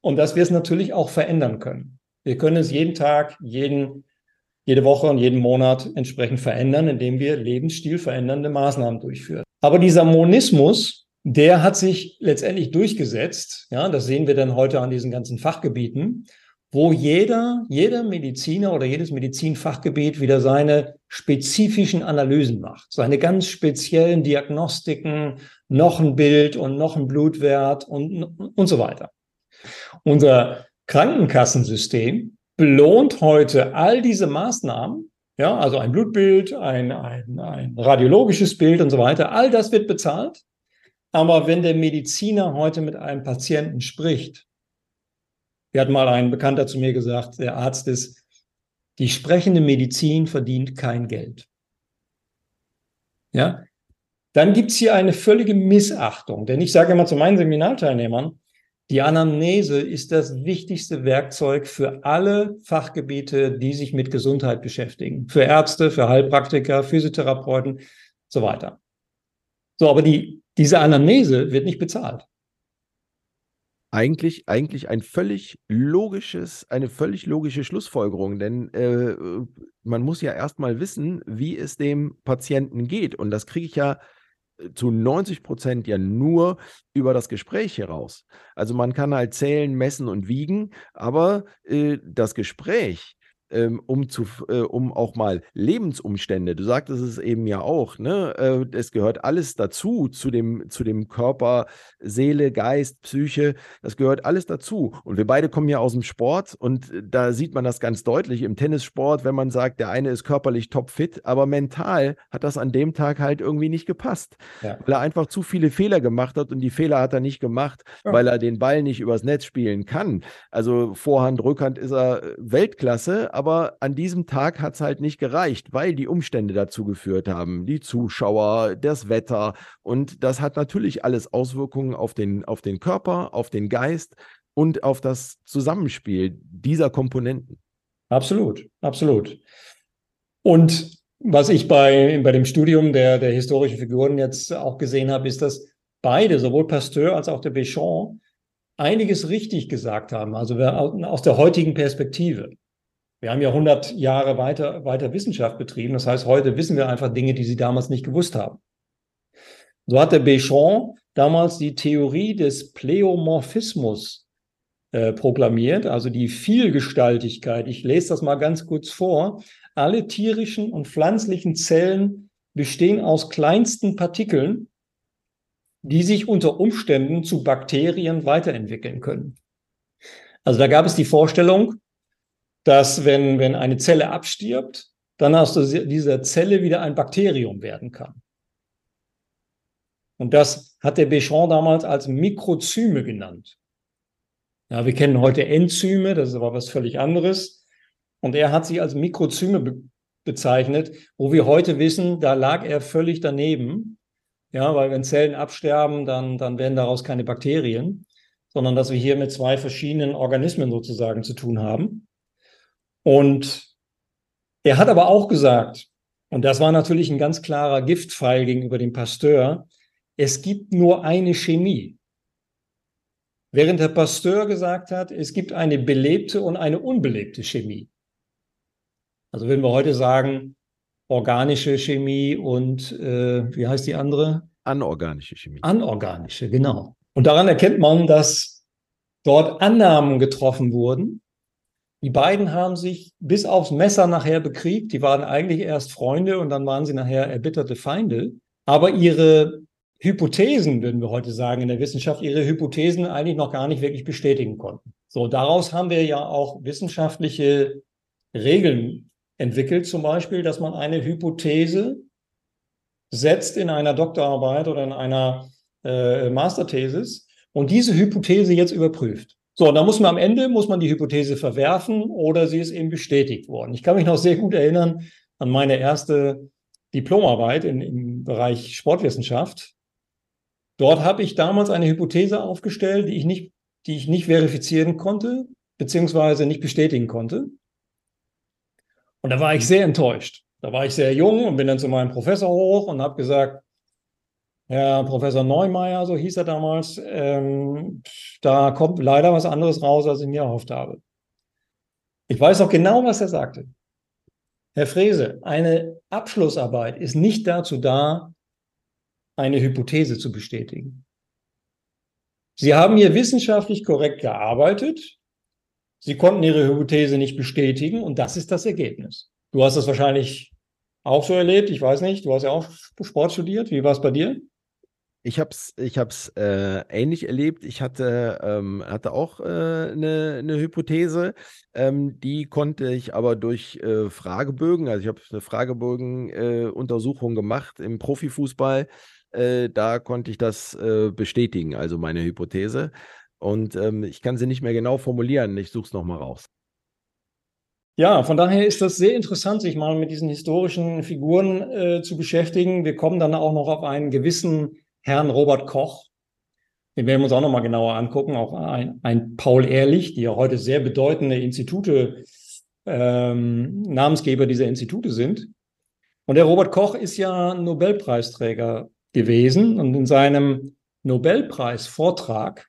und dass wir es natürlich auch verändern können. Wir können es jeden Tag, jeden, jede Woche und jeden Monat entsprechend verändern, indem wir Lebensstil verändernde Maßnahmen durchführen. Aber dieser Monismus, der hat sich letztendlich durchgesetzt. Ja, das sehen wir dann heute an diesen ganzen Fachgebieten wo jeder, jeder Mediziner oder jedes Medizinfachgebiet wieder seine spezifischen Analysen macht, seine ganz speziellen Diagnostiken, noch ein Bild und noch ein Blutwert und, und so weiter. Unser Krankenkassensystem belohnt heute all diese Maßnahmen, ja, also ein Blutbild, ein, ein, ein radiologisches Bild und so weiter, all das wird bezahlt. Aber wenn der Mediziner heute mit einem Patienten spricht, wie hat mal ein Bekannter zu mir gesagt, der Arzt ist, die sprechende Medizin verdient kein Geld. Ja, dann gibt es hier eine völlige Missachtung. Denn ich sage immer zu meinen Seminarteilnehmern, die Anamnese ist das wichtigste Werkzeug für alle Fachgebiete, die sich mit Gesundheit beschäftigen. Für Ärzte, für Heilpraktiker, Physiotherapeuten, so weiter. So, aber die, diese Anamnese wird nicht bezahlt eigentlich, eigentlich ein völlig logisches, eine völlig logische Schlussfolgerung, denn äh, man muss ja erstmal wissen, wie es dem Patienten geht. Und das kriege ich ja zu 90 Prozent ja nur über das Gespräch heraus. Also man kann halt zählen, messen und wiegen, aber äh, das Gespräch, ähm, um, zu, äh, um auch mal Lebensumstände, du sagtest es eben ja auch, ne? Äh, es gehört alles dazu, zu dem, zu dem Körper, Seele, Geist, Psyche, das gehört alles dazu. Und wir beide kommen ja aus dem Sport und äh, da sieht man das ganz deutlich im Tennissport, wenn man sagt, der eine ist körperlich topfit, aber mental hat das an dem Tag halt irgendwie nicht gepasst, ja. weil er einfach zu viele Fehler gemacht hat und die Fehler hat er nicht gemacht, ja. weil er den Ball nicht übers Netz spielen kann. Also Vorhand, Rückhand ist er Weltklasse, aber aber an diesem Tag hat es halt nicht gereicht, weil die Umstände dazu geführt haben, die Zuschauer, das Wetter. Und das hat natürlich alles Auswirkungen auf den, auf den Körper, auf den Geist und auf das Zusammenspiel dieser Komponenten. Absolut, absolut. Und was ich bei, bei dem Studium der, der historischen Figuren jetzt auch gesehen habe, ist, dass beide, sowohl Pasteur als auch der Béchamp, einiges richtig gesagt haben, also aus der heutigen Perspektive. Wir haben ja 100 Jahre weiter, weiter Wissenschaft betrieben. Das heißt, heute wissen wir einfach Dinge, die sie damals nicht gewusst haben. So hat der Béchamp damals die Theorie des Pleomorphismus äh, proklamiert, also die Vielgestaltigkeit. Ich lese das mal ganz kurz vor. Alle tierischen und pflanzlichen Zellen bestehen aus kleinsten Partikeln, die sich unter Umständen zu Bakterien weiterentwickeln können. Also da gab es die Vorstellung, dass wenn, wenn eine Zelle abstirbt, dann aus dieser Zelle wieder ein Bakterium werden kann. Und das hat der Béchamp damals als Mikrozyme genannt. Ja, wir kennen heute Enzyme, das ist aber was völlig anderes. Und er hat sie als Mikrozyme be bezeichnet, wo wir heute wissen, da lag er völlig daneben. Ja, weil wenn Zellen absterben, dann, dann werden daraus keine Bakterien, sondern dass wir hier mit zwei verschiedenen Organismen sozusagen zu tun haben. Und er hat aber auch gesagt, und das war natürlich ein ganz klarer Giftpfeil gegenüber dem Pasteur, es gibt nur eine Chemie. Während der Pasteur gesagt hat, es gibt eine belebte und eine unbelebte Chemie. Also würden wir heute sagen, organische Chemie und äh, wie heißt die andere? Anorganische Chemie. Anorganische, genau. Und daran erkennt man, dass dort Annahmen getroffen wurden. Die beiden haben sich bis aufs Messer nachher bekriegt. Die waren eigentlich erst Freunde und dann waren sie nachher erbitterte Feinde. Aber ihre Hypothesen, würden wir heute sagen, in der Wissenschaft, ihre Hypothesen eigentlich noch gar nicht wirklich bestätigen konnten. So, daraus haben wir ja auch wissenschaftliche Regeln entwickelt, zum Beispiel, dass man eine Hypothese setzt in einer Doktorarbeit oder in einer äh, Masterthesis und diese Hypothese jetzt überprüft. So, und da muss man am Ende, muss man die Hypothese verwerfen oder sie ist eben bestätigt worden. Ich kann mich noch sehr gut erinnern an meine erste Diplomarbeit in, im Bereich Sportwissenschaft. Dort habe ich damals eine Hypothese aufgestellt, die ich nicht, die ich nicht verifizieren konnte, beziehungsweise nicht bestätigen konnte. Und da war ich sehr enttäuscht. Da war ich sehr jung und bin dann zu meinem Professor hoch und habe gesagt, Herr Professor Neumeier, so hieß er damals, ähm, da kommt leider was anderes raus, als ich mir erhofft habe. Ich weiß auch genau, was er sagte. Herr Frese, eine Abschlussarbeit ist nicht dazu da, eine Hypothese zu bestätigen. Sie haben hier wissenschaftlich korrekt gearbeitet Sie konnten ihre Hypothese nicht bestätigen und das ist das Ergebnis. Du hast das wahrscheinlich auch so erlebt, ich weiß nicht, du hast ja auch Sport studiert. Wie war es bei dir? Ich habe es ich hab's, äh, ähnlich erlebt. Ich hatte, ähm, hatte auch eine äh, ne, ne Hypothese, ähm, die konnte ich aber durch äh, Fragebögen, also ich habe eine Fragebögen-Untersuchung äh, gemacht im Profifußball, äh, da konnte ich das äh, bestätigen, also meine Hypothese. Und ähm, ich kann sie nicht mehr genau formulieren. Ich suche es nochmal raus. Ja, von daher ist das sehr interessant, sich mal mit diesen historischen Figuren äh, zu beschäftigen. Wir kommen dann auch noch auf einen gewissen Herrn Robert Koch. Den werden wir uns auch nochmal genauer angucken. Auch ein, ein Paul Ehrlich, die ja heute sehr bedeutende Institute, ähm, Namensgeber dieser Institute sind. Und der Robert Koch ist ja Nobelpreisträger gewesen und in seinem Nobelpreisvortrag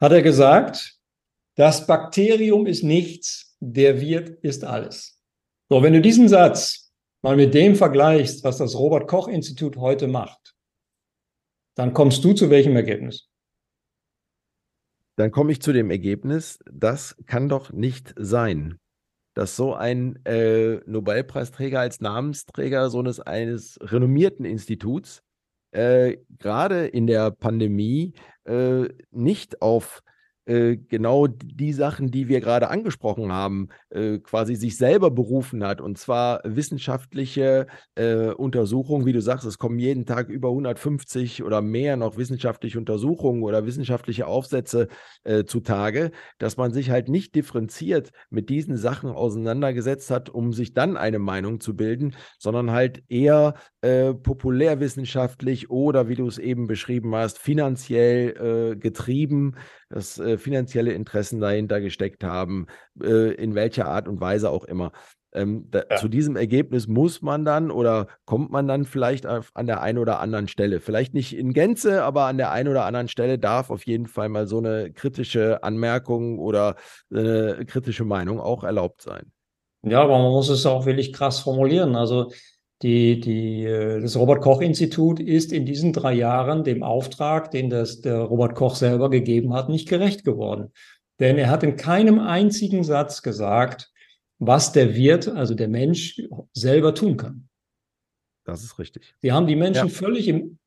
hat er gesagt, das Bakterium ist nichts, der Wirt ist alles. So, wenn du diesen Satz mal mit dem vergleichst, was das Robert Koch Institut heute macht, dann kommst du zu welchem Ergebnis? Dann komme ich zu dem Ergebnis, das kann doch nicht sein, dass so ein äh, Nobelpreisträger als Namensträger so eines, eines renommierten Instituts äh, gerade in der Pandemie äh, nicht auf genau die Sachen, die wir gerade angesprochen haben, äh, quasi sich selber berufen hat. Und zwar wissenschaftliche äh, Untersuchungen, wie du sagst, es kommen jeden Tag über 150 oder mehr noch wissenschaftliche Untersuchungen oder wissenschaftliche Aufsätze äh, zutage, dass man sich halt nicht differenziert mit diesen Sachen auseinandergesetzt hat, um sich dann eine Meinung zu bilden, sondern halt eher äh, populärwissenschaftlich oder, wie du es eben beschrieben hast, finanziell äh, getrieben dass äh, finanzielle Interessen dahinter gesteckt haben, äh, in welcher Art und Weise auch immer. Ähm, da, ja. Zu diesem Ergebnis muss man dann oder kommt man dann vielleicht auf, an der einen oder anderen Stelle. Vielleicht nicht in Gänze, aber an der einen oder anderen Stelle darf auf jeden Fall mal so eine kritische Anmerkung oder eine kritische Meinung auch erlaubt sein. Ja, aber man muss es auch wirklich krass formulieren. Also die, die, äh, das Robert-Koch-Institut ist in diesen drei Jahren dem Auftrag, den das, der Robert Koch selber gegeben hat, nicht gerecht geworden. Denn er hat in keinem einzigen Satz gesagt, was der Wirt, also der Mensch, selber tun kann. Das ist richtig. Sie haben die Menschen ja. völlig im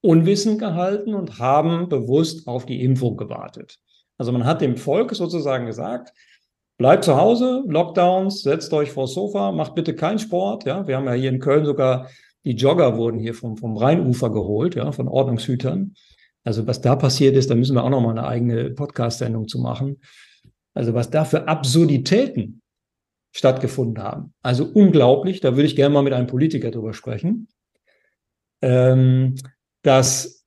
Unwissen gehalten und haben bewusst auf die Impfung gewartet. Also man hat dem Volk sozusagen gesagt, Bleibt zu Hause, Lockdowns, setzt euch vors Sofa, macht bitte keinen Sport. Ja, wir haben ja hier in Köln sogar die Jogger wurden hier vom, vom Rheinufer geholt, ja, von Ordnungshütern. Also was da passiert ist, da müssen wir auch noch mal eine eigene Podcast-Sendung zu machen. Also was da für Absurditäten stattgefunden haben. Also unglaublich, da würde ich gerne mal mit einem Politiker drüber sprechen, ähm, dass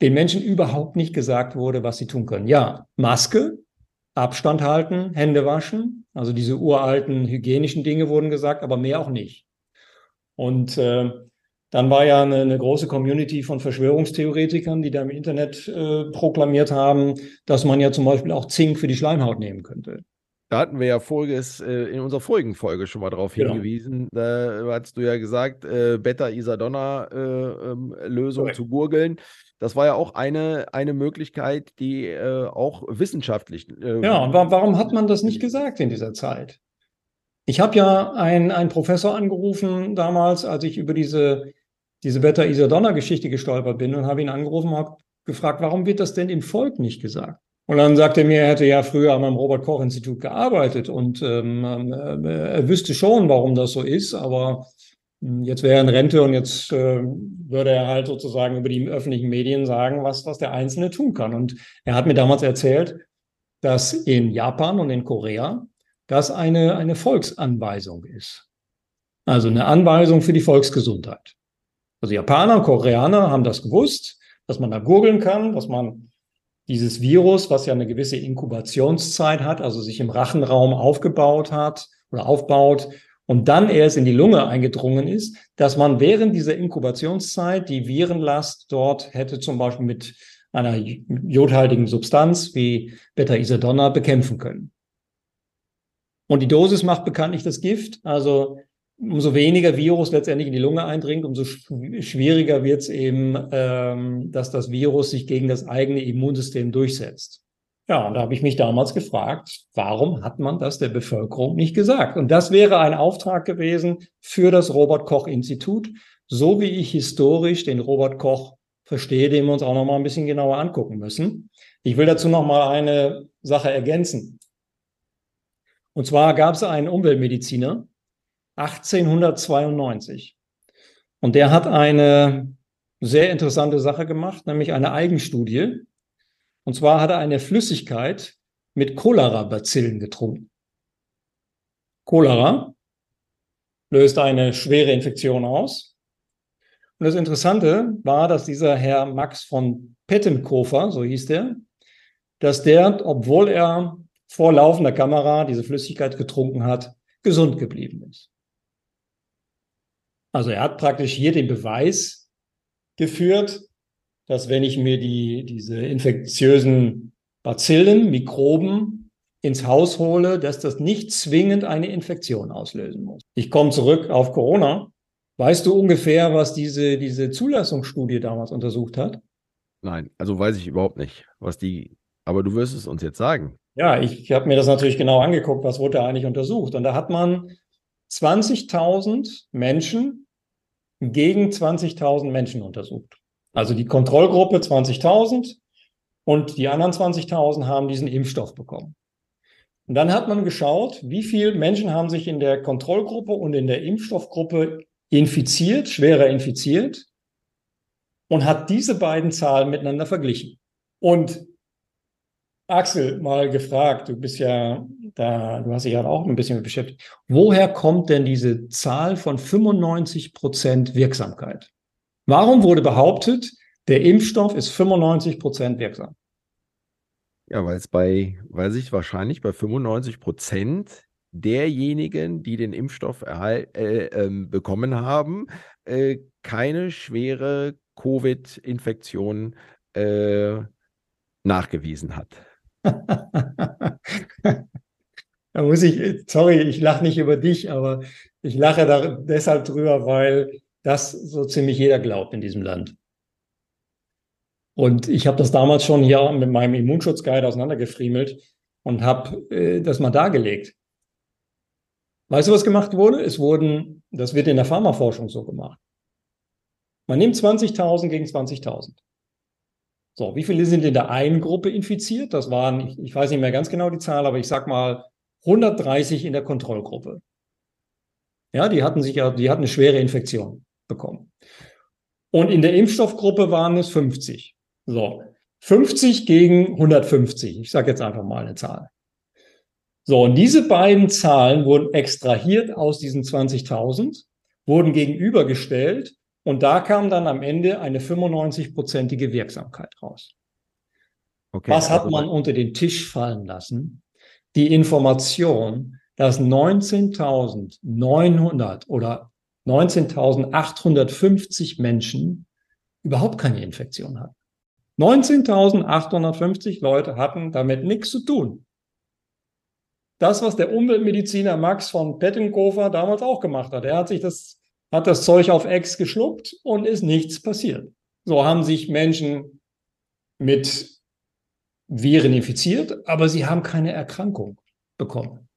den Menschen überhaupt nicht gesagt wurde, was sie tun können. Ja, Maske, Abstand halten, Hände waschen. Also diese uralten hygienischen Dinge wurden gesagt, aber mehr auch nicht. Und äh, dann war ja eine, eine, große Community von Verschwörungstheoretikern, die da im Internet äh, proklamiert haben, dass man ja zum Beispiel auch Zink für die Schleimhaut nehmen könnte. Da hatten wir ja voriges, äh, in unserer vorigen Folge schon mal darauf genau. hingewiesen. Da hast du ja gesagt, äh, Beta-Isadonna-Lösung äh, ähm, zu gurgeln. Das war ja auch eine, eine Möglichkeit, die äh, auch wissenschaftlich. Äh, ja, und warum hat man das nicht gesagt in dieser Zeit? Ich habe ja einen, einen Professor angerufen damals, als ich über diese, diese Beta-Isadonna-Geschichte gestolpert bin und habe ihn angerufen und habe gefragt, warum wird das denn im Volk nicht gesagt? Und dann sagte er mir, er hätte ja früher am Robert-Koch-Institut gearbeitet und ähm, äh, er wüsste schon, warum das so ist, aber hm, jetzt wäre er in Rente und jetzt äh, würde er halt sozusagen über die öffentlichen Medien sagen, was, was der Einzelne tun kann. Und er hat mir damals erzählt, dass in Japan und in Korea das eine, eine Volksanweisung ist. Also eine Anweisung für die Volksgesundheit. Also Japaner und Koreaner haben das gewusst, dass man da gurgeln kann, dass man dieses Virus, was ja eine gewisse Inkubationszeit hat, also sich im Rachenraum aufgebaut hat oder aufbaut, und dann erst in die Lunge eingedrungen ist, dass man während dieser Inkubationszeit die Virenlast dort hätte zum Beispiel mit einer jodhaltigen Substanz wie Beta-Isadonna bekämpfen können. Und die Dosis macht bekanntlich das Gift. Also umso weniger Virus letztendlich in die Lunge eindringt, umso schwieriger wird es eben, ähm, dass das Virus sich gegen das eigene Immunsystem durchsetzt. Ja, und da habe ich mich damals gefragt, warum hat man das der Bevölkerung nicht gesagt? Und das wäre ein Auftrag gewesen für das Robert Koch Institut, so wie ich historisch den Robert Koch verstehe, den wir uns auch noch mal ein bisschen genauer angucken müssen. Ich will dazu noch mal eine Sache ergänzen. Und zwar gab es einen Umweltmediziner 1892 und der hat eine sehr interessante Sache gemacht, nämlich eine Eigenstudie und zwar hat er eine Flüssigkeit mit Cholera-Bazillen getrunken. Cholera löst eine schwere Infektion aus. Und das Interessante war, dass dieser Herr Max von Pettenkofer, so hieß der, dass der, obwohl er vor laufender Kamera diese Flüssigkeit getrunken hat, gesund geblieben ist. Also er hat praktisch hier den Beweis geführt, dass wenn ich mir die, diese infektiösen Bazillen, Mikroben ins Haus hole, dass das nicht zwingend eine Infektion auslösen muss. Ich komme zurück auf Corona. Weißt du ungefähr, was diese, diese Zulassungsstudie damals untersucht hat? Nein, also weiß ich überhaupt nicht, was die, aber du wirst es uns jetzt sagen. Ja, ich habe mir das natürlich genau angeguckt, was wurde da eigentlich untersucht. Und da hat man 20.000 Menschen gegen 20.000 Menschen untersucht. Also die Kontrollgruppe 20.000 und die anderen 20.000 haben diesen Impfstoff bekommen. Und dann hat man geschaut, wie viele Menschen haben sich in der Kontrollgruppe und in der Impfstoffgruppe infiziert, schwerer infiziert und hat diese beiden Zahlen miteinander verglichen. Und Axel mal gefragt, du bist ja da, du hast dich ja auch ein bisschen beschäftigt. Woher kommt denn diese Zahl von 95 Prozent Wirksamkeit? Warum wurde behauptet, der Impfstoff ist 95 Prozent wirksam? Ja, weil es bei, weil sich wahrscheinlich bei 95 Prozent derjenigen, die den Impfstoff erhal- äh, ähm, bekommen haben, äh, keine schwere Covid-Infektion äh, nachgewiesen hat. da muss ich, sorry, ich lache nicht über dich, aber ich lache da deshalb drüber, weil das so ziemlich jeder glaubt in diesem Land. Und ich habe das damals schon hier mit meinem Immunschutzguide auseinandergefriemelt und habe äh, das mal dargelegt. Weißt du, was gemacht wurde? Es wurden, das wird in der Pharmaforschung so gemacht. Man nimmt 20.000 gegen 20.000. So, wie viele sind in der einen Gruppe infiziert? Das waren, ich, ich weiß nicht mehr ganz genau die Zahl, aber ich sag mal 130 in der Kontrollgruppe. Ja, die hatten sich ja, die hatten eine schwere Infektion bekommen. Und in der Impfstoffgruppe waren es 50. So, 50 gegen 150. Ich sage jetzt einfach mal eine Zahl. So, und diese beiden Zahlen wurden extrahiert aus diesen 20.000, wurden gegenübergestellt und da kam dann am Ende eine 95-prozentige Wirksamkeit raus. Okay, Was hat also man unter den Tisch fallen lassen? Die Information, dass 19.900 oder 19.850 Menschen überhaupt keine Infektion hatten. 19.850 Leute hatten damit nichts zu tun. Das, was der Umweltmediziner Max von Pettenkofer damals auch gemacht hat. Er hat sich das hat das Zeug auf Ex geschluckt und ist nichts passiert. So haben sich Menschen mit Viren infiziert, aber sie haben keine Erkrankung bekommen.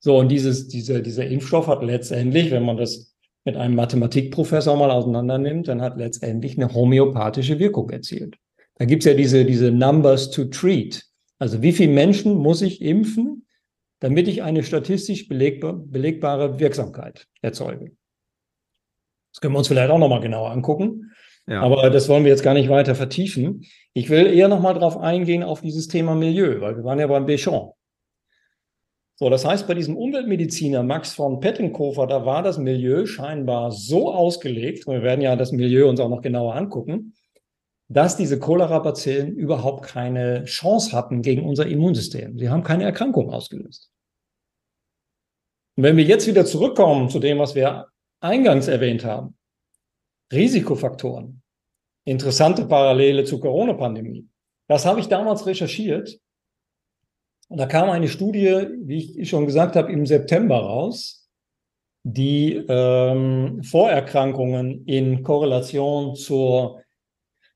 So, und dieses, dieser, dieser Impfstoff hat letztendlich, wenn man das mit einem Mathematikprofessor mal auseinander nimmt, dann hat letztendlich eine homöopathische Wirkung erzielt. Da gibt es ja diese, diese Numbers to treat. Also wie viele Menschen muss ich impfen, damit ich eine statistisch belegbar, belegbare Wirksamkeit erzeuge. Das können wir uns vielleicht auch nochmal genauer angucken. Ja. Aber das wollen wir jetzt gar nicht weiter vertiefen. Ich will eher nochmal darauf eingehen, auf dieses Thema Milieu, weil wir waren ja beim Béchamp. So, das heißt, bei diesem Umweltmediziner Max von Pettenkofer, da war das Milieu scheinbar so ausgelegt, wir werden ja das Milieu uns auch noch genauer angucken, dass diese Cholera-Bazillen überhaupt keine Chance hatten gegen unser Immunsystem. Sie haben keine Erkrankung ausgelöst. Und wenn wir jetzt wieder zurückkommen zu dem, was wir eingangs erwähnt haben, Risikofaktoren, interessante Parallele zur Corona-Pandemie, das habe ich damals recherchiert. Und da kam eine Studie, wie ich schon gesagt habe, im September raus, die ähm, Vorerkrankungen in Korrelation zur,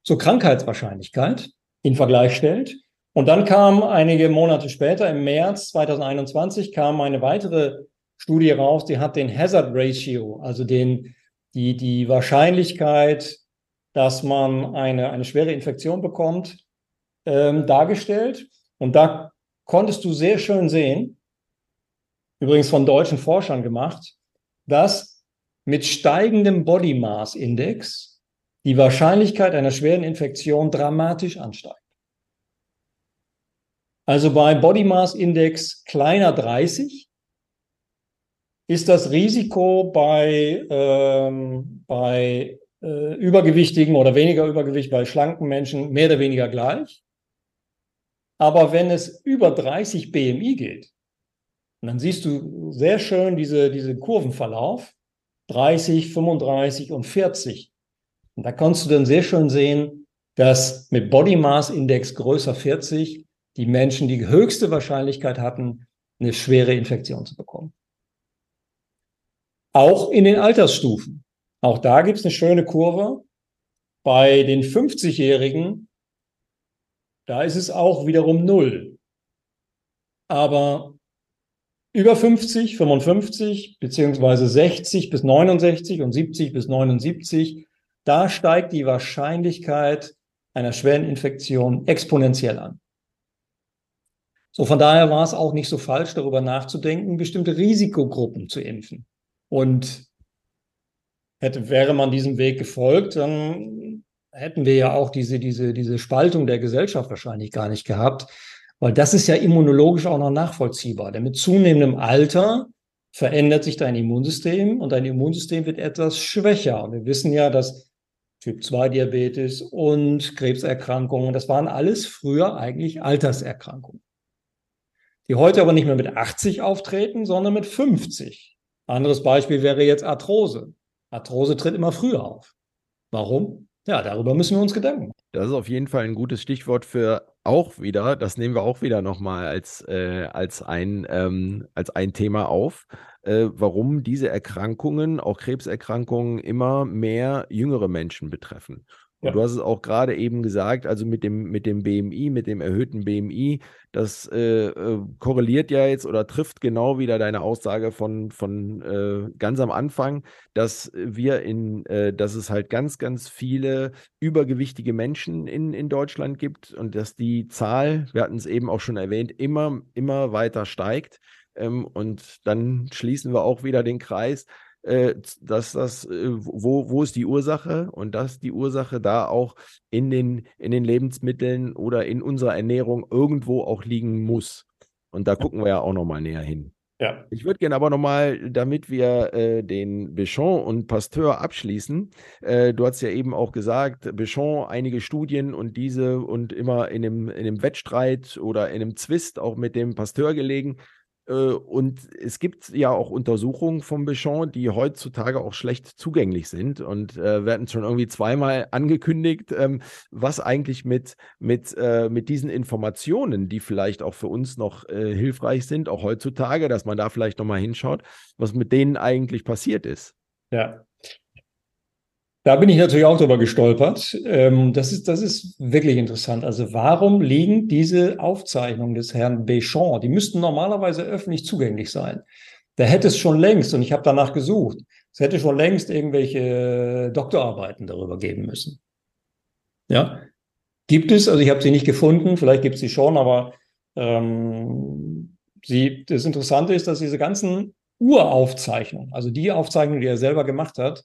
zur Krankheitswahrscheinlichkeit in Vergleich stellt. Und dann kam einige Monate später, im März 2021, kam eine weitere Studie raus, die hat den Hazard Ratio, also den, die, die Wahrscheinlichkeit, dass man eine, eine schwere Infektion bekommt, ähm, dargestellt. Und da konntest du sehr schön sehen, übrigens von deutschen Forschern gemacht, dass mit steigendem Body Mass Index die Wahrscheinlichkeit einer schweren Infektion dramatisch ansteigt. Also bei Body Mass Index kleiner 30 ist das Risiko bei, ähm, bei äh, übergewichtigen oder weniger Übergewicht bei schlanken Menschen mehr oder weniger gleich. Aber wenn es über 30 BMI geht, dann siehst du sehr schön diese, diese Kurvenverlauf, 30, 35 und 40. Und da kannst du dann sehr schön sehen, dass mit Body Mass Index größer 40 die Menschen die höchste Wahrscheinlichkeit hatten, eine schwere Infektion zu bekommen. Auch in den Altersstufen. Auch da gibt es eine schöne Kurve. Bei den 50-Jährigen, da ist es auch wiederum null. Aber über 50, 55, beziehungsweise 60 bis 69 und 70 bis 79, da steigt die Wahrscheinlichkeit, einer schweren Infektion exponentiell an. So, von daher war es auch nicht so falsch, darüber nachzudenken, bestimmte Risikogruppen zu impfen. Und hätte, wäre man diesem Weg gefolgt, dann hätten wir ja auch diese, diese, diese Spaltung der Gesellschaft wahrscheinlich gar nicht gehabt, weil das ist ja immunologisch auch noch nachvollziehbar. Denn mit zunehmendem Alter verändert sich dein Immunsystem und dein Immunsystem wird etwas schwächer. Und wir wissen ja, dass Typ 2 Diabetes und Krebserkrankungen, das waren alles früher eigentlich Alterserkrankungen die heute aber nicht mehr mit 80 auftreten, sondern mit 50. Anderes Beispiel wäre jetzt Arthrose. Arthrose tritt immer früher auf. Warum? Ja, darüber müssen wir uns Gedanken machen. Das ist auf jeden Fall ein gutes Stichwort für auch wieder, das nehmen wir auch wieder nochmal als, äh, als, ein, ähm, als ein Thema auf, äh, warum diese Erkrankungen, auch Krebserkrankungen, immer mehr jüngere Menschen betreffen. Und ja. du hast es auch gerade eben gesagt, also mit dem, mit dem BMI, mit dem erhöhten BMI, das äh, äh, korreliert ja jetzt oder trifft genau wieder deine Aussage von, von äh, ganz am Anfang, dass wir in, äh, dass es halt ganz, ganz viele übergewichtige Menschen in, in Deutschland gibt und dass die Zahl, wir hatten es eben auch schon erwähnt, immer, immer weiter steigt. Ähm, und dann schließen wir auch wieder den Kreis dass das, äh, wo, wo ist die Ursache und dass die Ursache da auch in den, in den Lebensmitteln oder in unserer Ernährung irgendwo auch liegen muss. Und da gucken wir ja auch nochmal näher hin. Ja. Ich würde gerne aber nochmal, damit wir äh, den Bichon und Pasteur abschließen, äh, du hast ja eben auch gesagt, Bichon, einige Studien und diese und immer in einem, in einem Wettstreit oder in einem Zwist auch mit dem Pasteur gelegen. Äh, und es gibt ja auch Untersuchungen vom Bichon, die heutzutage auch schlecht zugänglich sind. Und äh, wir schon irgendwie zweimal angekündigt, ähm, was eigentlich mit, mit, äh, mit diesen Informationen, die vielleicht auch für uns noch äh, hilfreich sind, auch heutzutage, dass man da vielleicht nochmal hinschaut, was mit denen eigentlich passiert ist. Ja, da bin ich natürlich auch drüber gestolpert. Ähm, das, ist, das ist wirklich interessant. Also warum liegen diese Aufzeichnungen des Herrn Béchamp, die müssten normalerweise öffentlich zugänglich sein. Da hätte es schon längst, und ich habe danach gesucht, es hätte schon längst irgendwelche Doktorarbeiten darüber geben müssen. Ja, gibt es, also ich habe sie nicht gefunden, vielleicht gibt es sie schon, aber ähm, sie, das Interessante ist, dass diese ganzen Uraufzeichnungen, also die Aufzeichnungen, die er selber gemacht hat,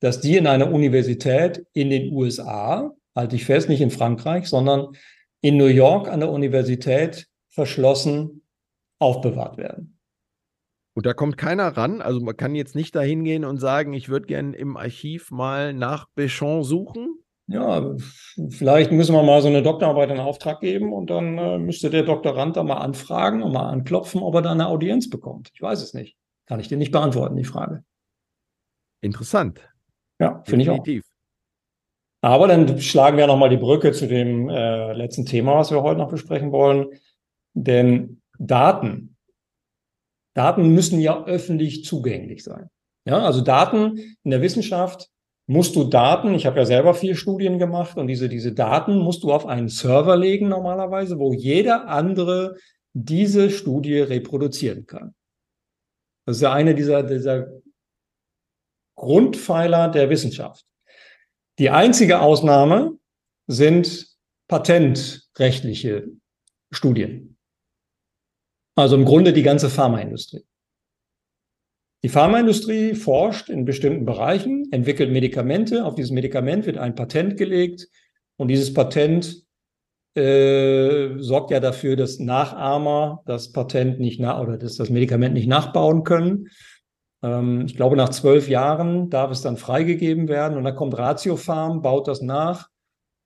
dass die in einer Universität in den USA, halte ich fest, nicht in Frankreich, sondern in New York an der Universität verschlossen aufbewahrt werden. Und da kommt keiner ran. Also man kann jetzt nicht dahin gehen und sagen, ich würde gerne im Archiv mal nach Béchamp suchen. Ja, vielleicht müssen wir mal so eine Doktorarbeit in Auftrag geben und dann äh, müsste der Doktorand da mal anfragen und mal anklopfen, ob er da eine Audienz bekommt. Ich weiß es nicht. Kann ich dir nicht beantworten, die Frage. Interessant. Ja, finde ich auch. Aber dann schlagen wir nochmal die Brücke zu dem äh, letzten Thema, was wir heute noch besprechen wollen. Denn Daten, Daten müssen ja öffentlich zugänglich sein. Ja, also Daten in der Wissenschaft musst du Daten, ich habe ja selber vier Studien gemacht und diese, diese Daten musst du auf einen Server legen normalerweise, wo jeder andere diese Studie reproduzieren kann. Das ist ja eine dieser, dieser Grundpfeiler der Wissenschaft. Die einzige Ausnahme sind patentrechtliche Studien. Also im Grunde die ganze Pharmaindustrie. Die Pharmaindustrie forscht in bestimmten Bereichen, entwickelt Medikamente. Auf dieses Medikament wird ein Patent gelegt und dieses Patent äh, sorgt ja dafür, dass Nachahmer das Patent nicht nach oder dass das Medikament nicht nachbauen können. Ähm, ich glaube, nach zwölf Jahren darf es dann freigegeben werden und dann kommt Ratiofarm, baut das nach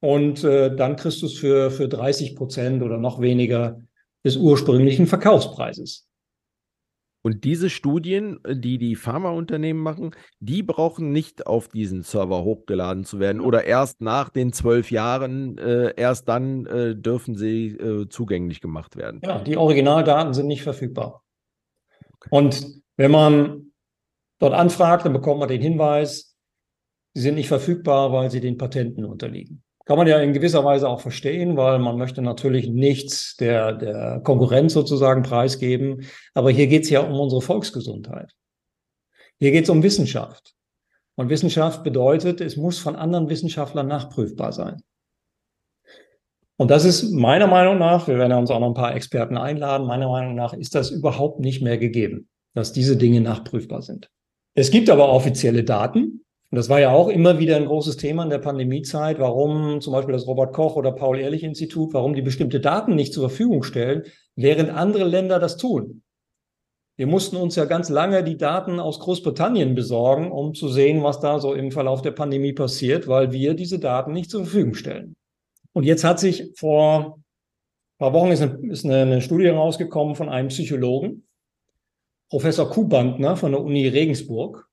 und äh, dann kriegst du es für, für 30 Prozent oder noch weniger des ursprünglichen Verkaufspreises. Und diese Studien, die die Pharmaunternehmen machen, die brauchen nicht auf diesen Server hochgeladen zu werden oder erst nach den zwölf Jahren, äh, erst dann äh, dürfen sie äh, zugänglich gemacht werden. Ja, die Originaldaten sind nicht verfügbar. Okay. Und wenn man dort anfragt, dann bekommt man den Hinweis, sie sind nicht verfügbar, weil sie den Patenten unterliegen. Kann man ja in gewisser Weise auch verstehen, weil man möchte natürlich nichts der, der Konkurrenz sozusagen preisgeben. Aber hier geht es ja um unsere Volksgesundheit. Hier geht es um Wissenschaft. Und Wissenschaft bedeutet, es muss von anderen Wissenschaftlern nachprüfbar sein. Und das ist meiner Meinung nach, wir werden uns auch noch ein paar Experten einladen, meiner Meinung nach ist das überhaupt nicht mehr gegeben, dass diese Dinge nachprüfbar sind. Es gibt aber offizielle Daten. Und das war ja auch immer wieder ein großes Thema in der Pandemiezeit, warum zum Beispiel das Robert Koch oder Paul-Ehrlich-Institut, warum die bestimmte Daten nicht zur Verfügung stellen, während andere Länder das tun. Wir mussten uns ja ganz lange die Daten aus Großbritannien besorgen, um zu sehen, was da so im Verlauf der Pandemie passiert, weil wir diese Daten nicht zur Verfügung stellen. Und jetzt hat sich vor ein paar Wochen ist eine, ist eine Studie rausgekommen von einem Psychologen, Professor Kubandner von der Uni Regensburg.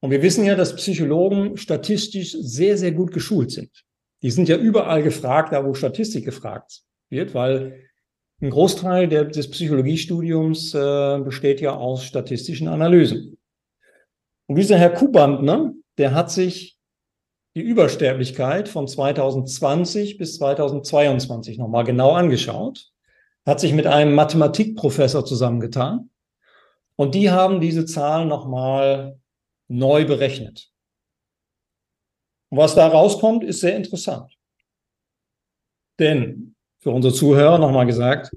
Und wir wissen ja, dass Psychologen statistisch sehr, sehr gut geschult sind. Die sind ja überall gefragt, da wo Statistik gefragt wird, weil ein Großteil der, des Psychologiestudiums äh, besteht ja aus statistischen Analysen. Und dieser Herr Kubandner, der hat sich die Übersterblichkeit von 2020 bis 2022 nochmal genau angeschaut, hat sich mit einem Mathematikprofessor zusammengetan und die haben diese Zahlen nochmal neu berechnet. Und was da rauskommt, ist sehr interessant. Denn für unsere Zuhörer nochmal gesagt,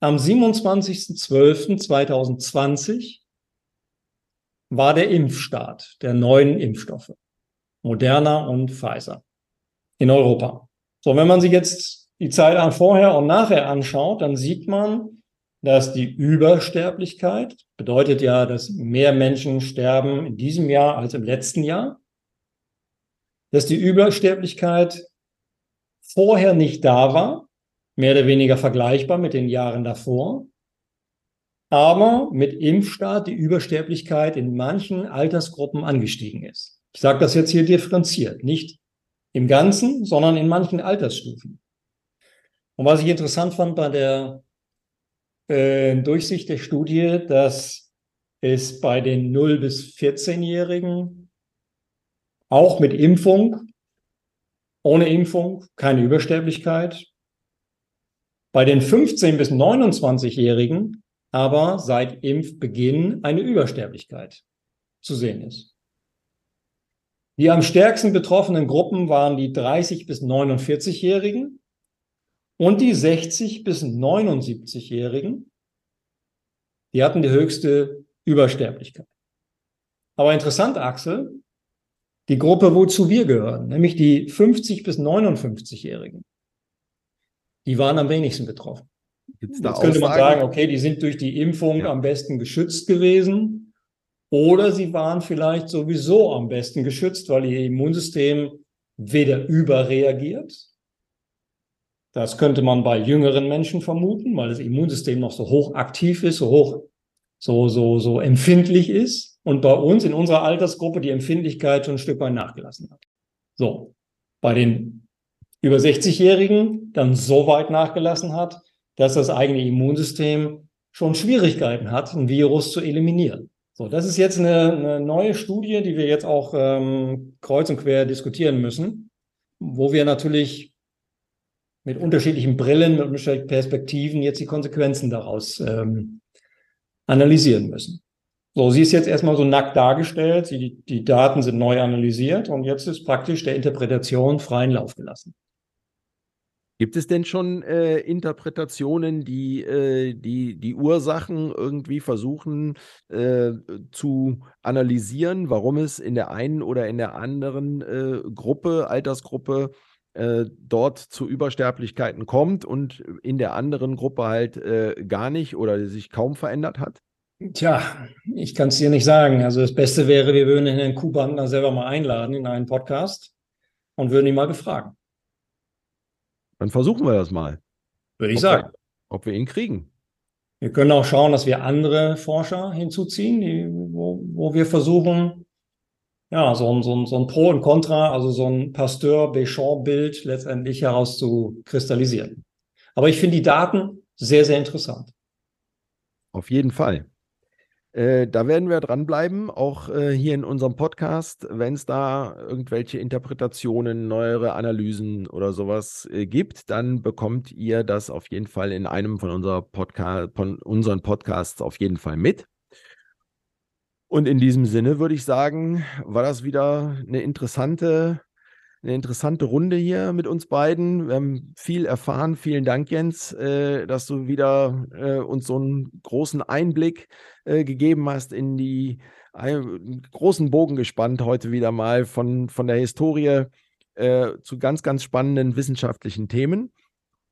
am 27.12.2020 war der Impfstart der neuen Impfstoffe. Moderna und Pfizer in Europa. So, wenn man sich jetzt die Zeit an vorher und nachher anschaut, dann sieht man, dass die Übersterblichkeit bedeutet ja, dass mehr Menschen sterben in diesem Jahr als im letzten Jahr, dass die Übersterblichkeit vorher nicht da war, mehr oder weniger vergleichbar mit den Jahren davor, aber mit Impfstart die Übersterblichkeit in manchen Altersgruppen angestiegen ist. Ich sage das jetzt hier differenziert, nicht im Ganzen, sondern in manchen Altersstufen. Und was ich interessant fand bei der äh, Durchsicht der Studie, dass es bei den 0 bis 14-Jährigen auch mit Impfung, ohne Impfung keine Übersterblichkeit, bei den 15 bis 29-Jährigen aber seit Impfbeginn eine Übersterblichkeit zu sehen ist. Die am stärksten betroffenen Gruppen waren die 30 bis 49-Jährigen und die 60 bis 79-Jährigen. Die hatten die höchste Übersterblichkeit. Aber interessant, Axel, die Gruppe, wozu wir gehören, nämlich die 50 bis 59-Jährigen, die waren am wenigsten betroffen. Jetzt könnte man sagen, okay, die sind durch die Impfung ja. am besten geschützt gewesen. Oder sie waren vielleicht sowieso am besten geschützt, weil ihr Immunsystem weder überreagiert. Das könnte man bei jüngeren Menschen vermuten, weil das Immunsystem noch so hoch aktiv ist, so hoch, so, so, so empfindlich ist. Und bei uns in unserer Altersgruppe die Empfindlichkeit schon ein Stück weit nachgelassen hat. So. Bei den über 60-Jährigen dann so weit nachgelassen hat, dass das eigene Immunsystem schon Schwierigkeiten hat, ein Virus zu eliminieren. So, das ist jetzt eine, eine neue Studie, die wir jetzt auch ähm, kreuz und quer diskutieren müssen, wo wir natürlich mit unterschiedlichen Brillen, mit unterschiedlichen Perspektiven jetzt die Konsequenzen daraus ähm, analysieren müssen. So, sie ist jetzt erstmal so nackt dargestellt, sie, die, die Daten sind neu analysiert und jetzt ist praktisch der Interpretation freien Lauf gelassen. Gibt es denn schon äh, Interpretationen, die, äh, die die Ursachen irgendwie versuchen äh, zu analysieren, warum es in der einen oder in der anderen äh, Gruppe, Altersgruppe äh, dort zu Übersterblichkeiten kommt und in der anderen Gruppe halt äh, gar nicht oder sich kaum verändert hat? Tja, ich kann es dir nicht sagen. Also das Beste wäre, wir würden Herrn Kuhbandner selber mal einladen in einen Podcast und würden ihn mal befragen. Dann versuchen wir das mal. Würde ich ob sagen. Wir, ob wir ihn kriegen. Wir können auch schauen, dass wir andere Forscher hinzuziehen, die, wo, wo wir versuchen, ja, so ein, so, ein, so ein Pro und Contra, also so ein Pasteur-Béchamp-Bild letztendlich herauszukristallisieren. Aber ich finde die Daten sehr, sehr interessant. Auf jeden Fall. Äh, da werden wir dranbleiben, auch äh, hier in unserem Podcast, wenn es da irgendwelche Interpretationen, neuere Analysen oder sowas äh, gibt, dann bekommt ihr das auf jeden Fall in einem von, unserer Podca von unseren Podcasts auf jeden Fall mit. Und in diesem Sinne würde ich sagen, war das wieder eine interessante eine interessante Runde hier mit uns beiden. Wir haben viel erfahren. Vielen Dank, Jens, äh, dass du wieder äh, uns so einen großen Einblick äh, gegeben hast in die großen Bogen gespannt heute wieder mal von, von der Historie äh, zu ganz, ganz spannenden wissenschaftlichen Themen.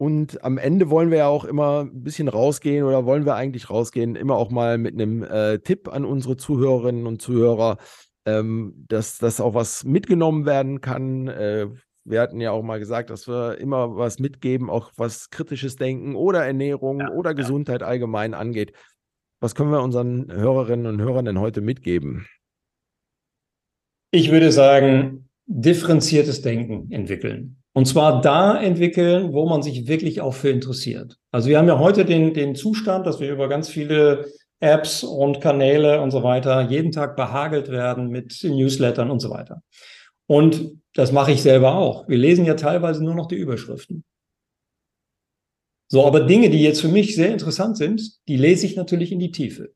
Und am Ende wollen wir ja auch immer ein bisschen rausgehen oder wollen wir eigentlich rausgehen, immer auch mal mit einem äh, Tipp an unsere Zuhörerinnen und Zuhörer, ähm, dass das auch was mitgenommen werden kann. Äh, wir hatten ja auch mal gesagt, dass wir immer was mitgeben, auch was kritisches Denken oder Ernährung ja, oder Gesundheit allgemein angeht. Was können wir unseren Hörerinnen und Hörern denn heute mitgeben? Ich würde sagen, differenziertes Denken entwickeln. Und zwar da entwickeln, wo man sich wirklich auch für interessiert. Also wir haben ja heute den, den Zustand, dass wir über ganz viele Apps und Kanäle und so weiter jeden Tag behagelt werden mit Newslettern und so weiter. Und das mache ich selber auch. Wir lesen ja teilweise nur noch die Überschriften. So, aber Dinge, die jetzt für mich sehr interessant sind, die lese ich natürlich in die Tiefe.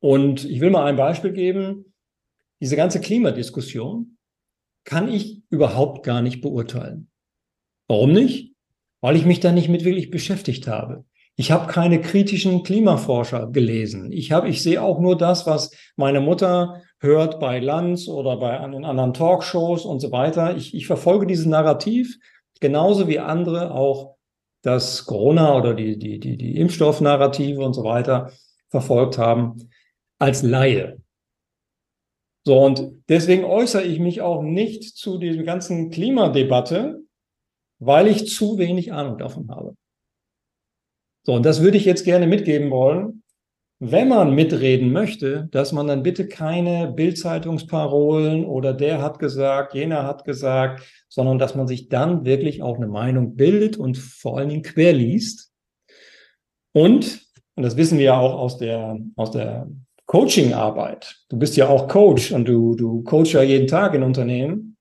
Und ich will mal ein Beispiel geben. Diese ganze Klimadiskussion kann ich überhaupt gar nicht beurteilen. Warum nicht? Weil ich mich da nicht mit wirklich beschäftigt habe. Ich habe keine kritischen Klimaforscher gelesen. Ich habe, ich sehe auch nur das, was meine Mutter hört bei Lanz oder bei anderen Talkshows und so weiter. Ich, ich verfolge dieses Narrativ genauso wie andere auch das Corona oder die, die, die, die Impfstoffnarrative und so weiter verfolgt haben als Laie. So, und deswegen äußere ich mich auch nicht zu dieser ganzen Klimadebatte, weil ich zu wenig Ahnung davon habe. So, und das würde ich jetzt gerne mitgeben wollen. Wenn man mitreden möchte, dass man dann bitte keine Bildzeitungsparolen oder der hat gesagt, jener hat gesagt, sondern dass man sich dann wirklich auch eine Meinung bildet und vor allen Dingen quer liest. Und, und das wissen wir ja auch aus der, aus der Coaching-Arbeit. Du bist ja auch Coach und du, du coach ja jeden Tag in Unternehmen.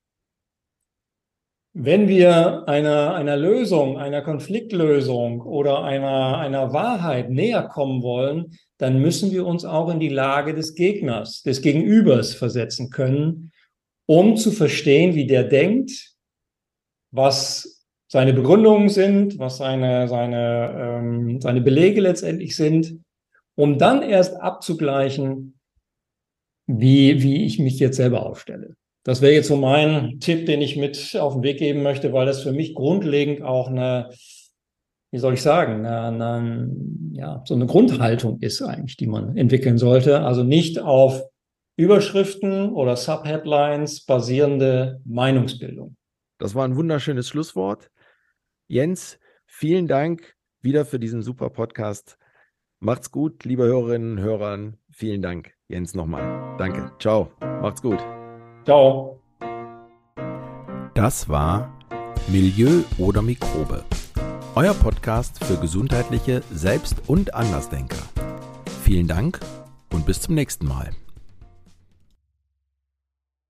Wenn wir einer, einer Lösung, einer Konfliktlösung oder einer, einer Wahrheit näher kommen wollen, dann müssen wir uns auch in die Lage des Gegners, des Gegenübers versetzen können, um zu verstehen, wie der denkt, was seine Begründungen sind, was seine, seine, ähm, seine Belege letztendlich sind, um dann erst abzugleichen, wie, wie ich mich jetzt selber aufstelle. Das wäre jetzt so mein Tipp, den ich mit auf den Weg geben möchte, weil das für mich grundlegend auch eine, wie soll ich sagen, eine, eine, ja, so eine Grundhaltung ist eigentlich, die man entwickeln sollte. Also nicht auf Überschriften oder Subheadlines basierende Meinungsbildung. Das war ein wunderschönes Schlusswort. Jens, vielen Dank wieder für diesen super Podcast. Macht's gut, liebe Hörerinnen und Hörer. Vielen Dank, Jens, nochmal. Danke. Ciao. Macht's gut. Ciao. Das war Milieu oder Mikrobe. Euer Podcast für gesundheitliche Selbst- und Andersdenker. Vielen Dank und bis zum nächsten Mal.